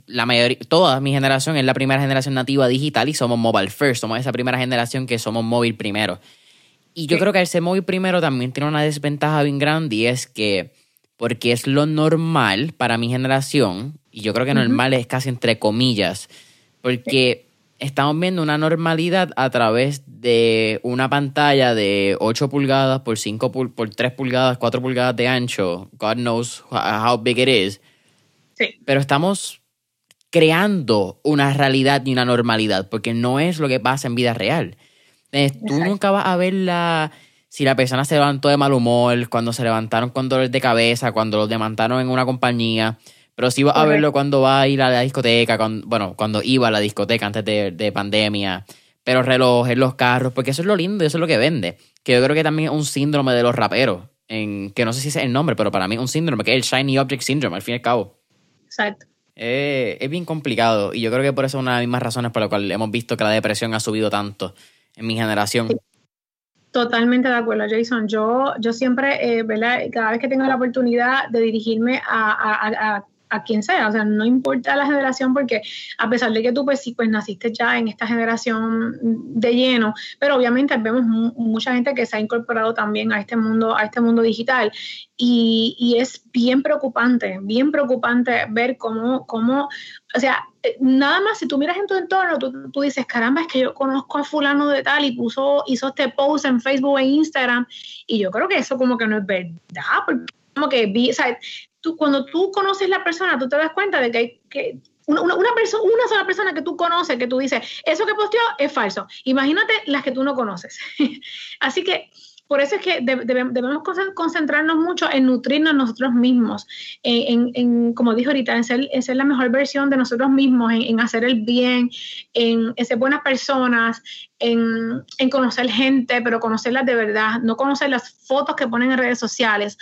la mayoría, toda mi generación es la primera generación nativa digital y somos mobile first, somos esa primera generación que somos móvil primero. Y yo creo que el ser móvil primero también tiene una desventaja bien grande y es que, porque es lo normal para mi generación, y yo creo que normal es casi entre comillas, porque estamos viendo una normalidad a través de una pantalla de 8 pulgadas por 5 por 3 pulgadas, 4 pulgadas de ancho, God knows how big it is. Sí. Pero estamos creando una realidad y una normalidad, porque no es lo que pasa en vida real. tú nunca vas a ver la, si la persona se levantó de mal humor, cuando se levantaron con dolor de cabeza, cuando los demandaron en una compañía, pero sí vas a verlo cuando va a ir a la discoteca, bueno, cuando iba a la discoteca antes de, pandemia, pero relojes, los carros, porque eso es lo lindo y eso es lo que vende. Que yo creo que también es un síndrome de los raperos, en, que no sé si es el nombre, pero para mí es un síndrome, que es el Shiny Object Syndrome, al fin y al cabo. Exacto. Eh, es bien complicado y yo creo que por eso es una de las mismas razones por las cuales hemos visto que la depresión ha subido tanto en mi generación. Totalmente de acuerdo, Jason. Yo, yo siempre, eh, ¿verdad? Cada vez que tengo la oportunidad de dirigirme a a quien sea, o sea, no importa la generación porque a pesar de que tú pues sí, pues naciste ya en esta generación de lleno, pero obviamente vemos mucha gente que se ha incorporado también a este mundo, a este mundo digital. Y, y es bien preocupante, bien preocupante ver cómo, cómo, o sea, nada más si tú miras en tu entorno, tú, tú, dices, caramba, es que yo conozco a fulano de tal y puso, hizo este post en Facebook e Instagram y yo creo que eso como que no es verdad, porque como que vi, o sea, tú, cuando tú conoces la persona, tú te das cuenta de que hay que una, una, persona, una sola persona que tú conoces, que tú dices, eso que posteó es falso. Imagínate las que tú no conoces. Así que por eso es que debemos concentrarnos mucho en nutrirnos nosotros mismos, en, como dijo ahorita, en ser, la mejor versión de nosotros mismos, en, hacer el bien, en, ser buenas personas, en, conocer gente, pero conocerlas de verdad, no conocer las fotos que ponen en redes sociales.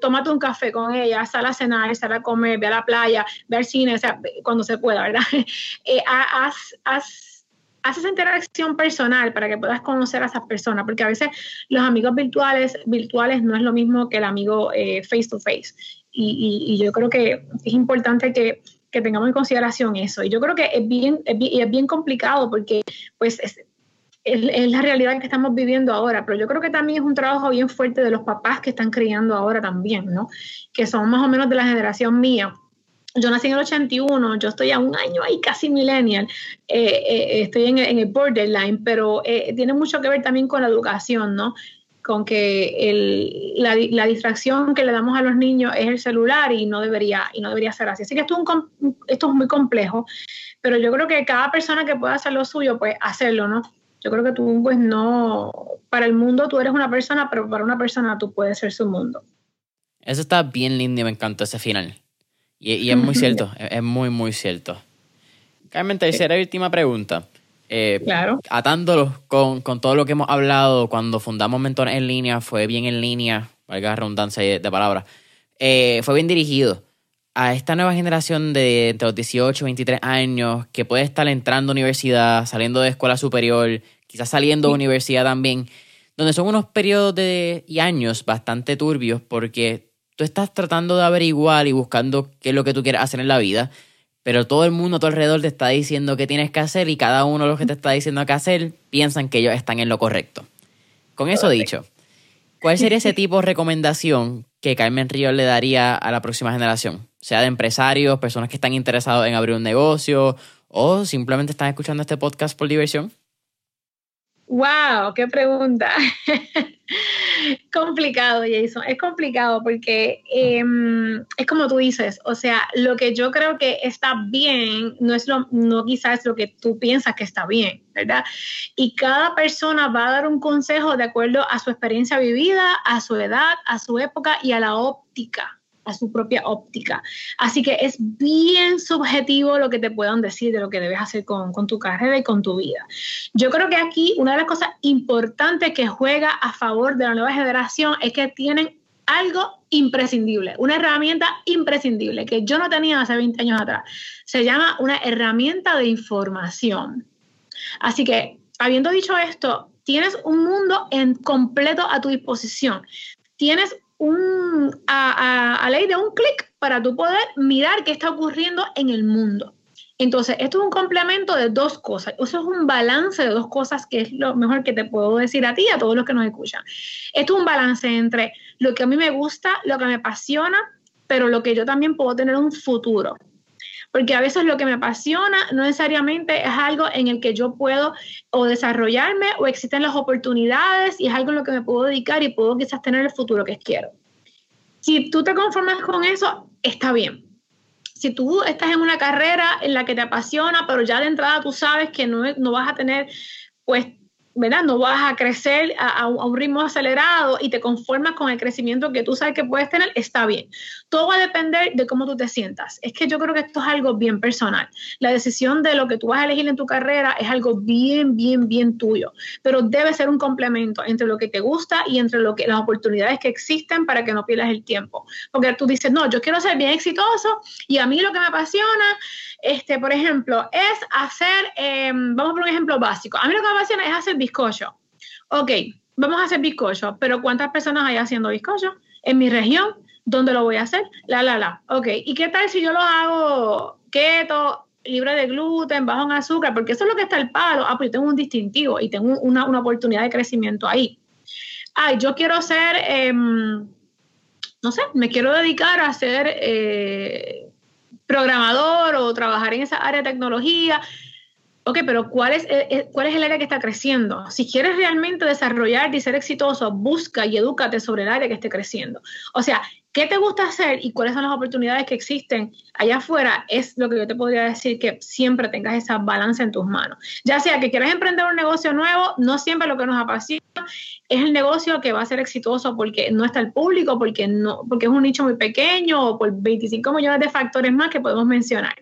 tómate un café con ella, sal a cenar, sal a comer, ve a la playa, ve al cine, cuando se pueda, ¿verdad? Eh, haz haz esa interacción personal para que puedas conocer a esas personas, porque a veces los amigos virtuales, virtuales no es lo mismo que el amigo eh, face to face. Y, yo creo que es importante que, tengamos en consideración eso. Y yo creo que es bien, es bien, complicado porque pues es, es, la realidad que estamos viviendo ahora, pero yo creo que también es un trabajo bien fuerte de los papás que están criando ahora también, ¿no? Que son más o menos de la generación mía yo nací en el 81, yo estoy a un año ahí casi millennial, eh, eh, estoy en, el borderline, pero eh, tiene mucho que ver también con la educación, ¿no? con que la, distracción que le damos a los niños es el celular y no debería, y no debería ser así. Así que esto es, esto es muy complejo, pero yo creo que cada persona que pueda hacer lo suyo, pues hacerlo, ¿no? Yo creo que tú, pues no, para el mundo tú eres una persona, pero para una persona tú puedes ser su mundo. Eso está bien lindo y me encantó ese final. Y, es muy cierto, es muy, muy cierto. Carmen, tercera y última pregunta. Eh, claro. Atándolo con, todo lo que hemos hablado cuando fundamos Mentores en línea, fue bien en línea, valga la redundancia de, palabras, eh, fue bien dirigido a esta nueva generación de entre los 18 y 23 años que puede estar entrando a universidad, saliendo de escuela superior, quizás saliendo de universidad también, donde son unos periodos de, y años bastante turbios porque tú estás tratando de averiguar y buscando qué es lo que tú quieres hacer en la vida pero todo el mundo a tu alrededor te está diciendo qué tienes que hacer y cada uno de los que te está diciendo qué hacer piensan que ellos están en lo correcto. Con eso dicho, ¿cuál sería ese tipo de recomendación que Carmen Ríos le daría a la próxima generación? Sea de empresarios, personas que están interesados en abrir un negocio o simplemente están escuchando este podcast por diversión. ¡Wow! ¡Qué pregunta! complicado, Jason. Es complicado porque em, es como tú dices, o sea, lo que yo creo que está bien no es lo, no quizás lo que tú piensas que está bien, ¿verdad? Y cada persona va a dar un consejo de acuerdo a su experiencia vivida, a su edad, a su época y a la óptica a su propia óptica. Así que es bien subjetivo lo que te puedan decir de lo que debes hacer con, tu carrera y con tu vida. Yo creo que aquí una de las cosas importantes que juega a favor de la nueva generación es que tienen algo imprescindible, una herramienta imprescindible que yo no tenía hace 20 años atrás. Se llama una herramienta de información. Así que, habiendo dicho esto, tienes un mundo en completo a tu disposición. Tienes un, a, a, ley de un clic para tú poder mirar qué está ocurriendo en el mundo. Entonces, esto es un complemento de dos cosas. Eso es un balance de dos cosas que es lo mejor que te puedo decir a ti y a todos los que nos escuchan. Esto es un balance entre lo que a mí me gusta, lo que me apasiona, pero lo que yo también puedo tener un futuro porque a veces lo que me apasiona no necesariamente es algo en el que yo puedo o desarrollarme o existen las oportunidades y es algo en lo que me puedo dedicar y puedo quizás tener el futuro que quiero. Si tú te conformas con eso, está bien. Si tú estás en una carrera en la que te apasiona, pero ya de entrada tú sabes que no, no vas a tener pues ¿verdad? No vas a crecer a, un ritmo acelerado y te conformas con el crecimiento que tú sabes que puedes tener, está bien. Todo va a depender de cómo tú te sientas. Es que yo creo que esto es algo bien personal. La decisión de lo que tú vas a elegir en tu carrera es algo bien, bien, bien tuyo, pero debe ser un complemento entre lo que te gusta y entre lo que, las oportunidades que existen para que no pierdas el tiempo. Porque tú dices, no, yo quiero ser bien exitoso y a mí lo que me apasiona este, por ejemplo, es hacer, em, vamos por un ejemplo básico. A mí lo que me apasiona es hacer bizcocho. Ok, vamos a hacer bizcocho, pero ¿cuántas personas hay haciendo bizcocho? En mi región, ¿dónde lo voy a hacer? La, la, la. Ok, ¿y qué tal si yo lo hago keto, libre de gluten, bajo en azúcar? Porque eso es lo que está el palo. Ah, pues yo tengo un distintivo y tengo una, una oportunidad de crecimiento ahí. Ah, yo quiero ser, em, no sé, me quiero dedicar a hacer... Eh, programador o trabajar en esa área de tecnología. Ok, pero ¿cuál es, eh, eh, ¿cuál es el área que está creciendo? Si quieres realmente desarrollar y ser exitoso, busca y edúcate sobre el área que esté creciendo. O sea, ¿qué te gusta hacer y cuáles son las oportunidades que existen allá afuera? Es lo que yo te podría decir que siempre tengas esa balanza en tus manos. Ya sea que quieras emprender un negocio nuevo, no siempre lo que nos apasiona es el negocio que va a ser exitoso porque no está el público, porque, no, porque es un nicho muy pequeño o por 25 millones de factores más que podemos mencionar.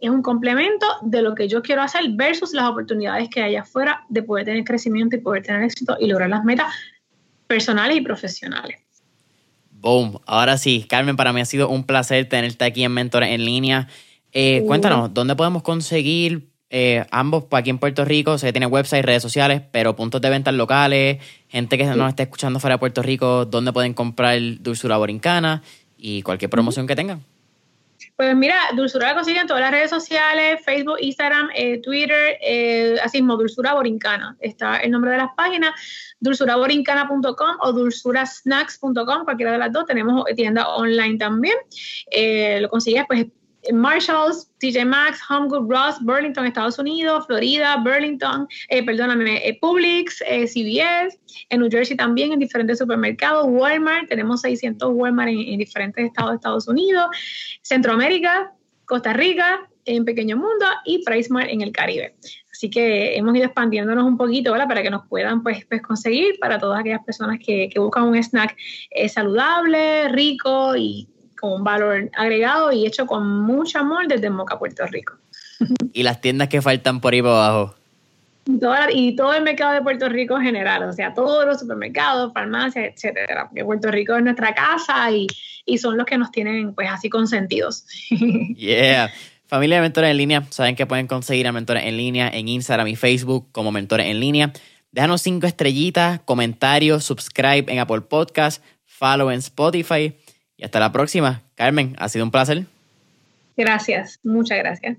Es un complemento de lo que yo quiero hacer versus las oportunidades que hay afuera de poder tener crecimiento y poder tener éxito y lograr las metas personales y profesionales. Boom. Ahora sí, Carmen, para mí ha sido un placer tenerte aquí en Mentores en línea. Eh, cuéntanos, ¿dónde podemos conseguir eh, ambos aquí en Puerto Rico, se tiene website, redes sociales, pero puntos de ventas locales, gente que nos esté escuchando fuera de Puerto Rico, dónde pueden comprar Dulzura Borincana y cualquier promoción que tengan. Pues mira, Dulzura la consiguen en todas las redes sociales, Facebook, Instagram, eh, Twitter, eh, así mismo, Dulzura Borincana. Está el nombre de las páginas, dulzuraborincana.com o dulzurasnacks.com, cualquiera de las dos. Tenemos tienda online también. lo consigues pues Marshalls, TJ Maxx, Home Goods, Ross, Burlington, Estados Unidos, Florida, Burlington, eh, perdóname, eh, Publix, eh, CVS, en New Jersey también, en diferentes supermercados, Walmart, tenemos 600 Walmart en, diferentes estados de Estados Unidos, Centroamérica, Costa Rica, en Pequeño Mundo y PriceMart en el Caribe. Así que hemos ido expandiéndonos un poquito para que nos puedan pues, pues conseguir para todas aquellas personas que, que buscan un snack saludable, rico y con un valor agregado y hecho con mucho amor desde Moca, Puerto Rico. ¿Y las tiendas que faltan por ahí por abajo? y todo el mercado de Puerto Rico en general, o sea, todos los supermercados, farmacias, etcétera, porque Puerto Rico es nuestra casa y, y son los que nos tienen pues así consentidos. Yeah. Familia de Mentores en Línea, saben que pueden conseguir a Mentores en Línea en Instagram y Facebook como Mentores en Línea. Déjanos cinco estrellitas, comentarios, subscribe en Apple Podcast, follow en Spotify hasta la próxima. Carmen, ha sido un placer. Gracias, muchas gracias.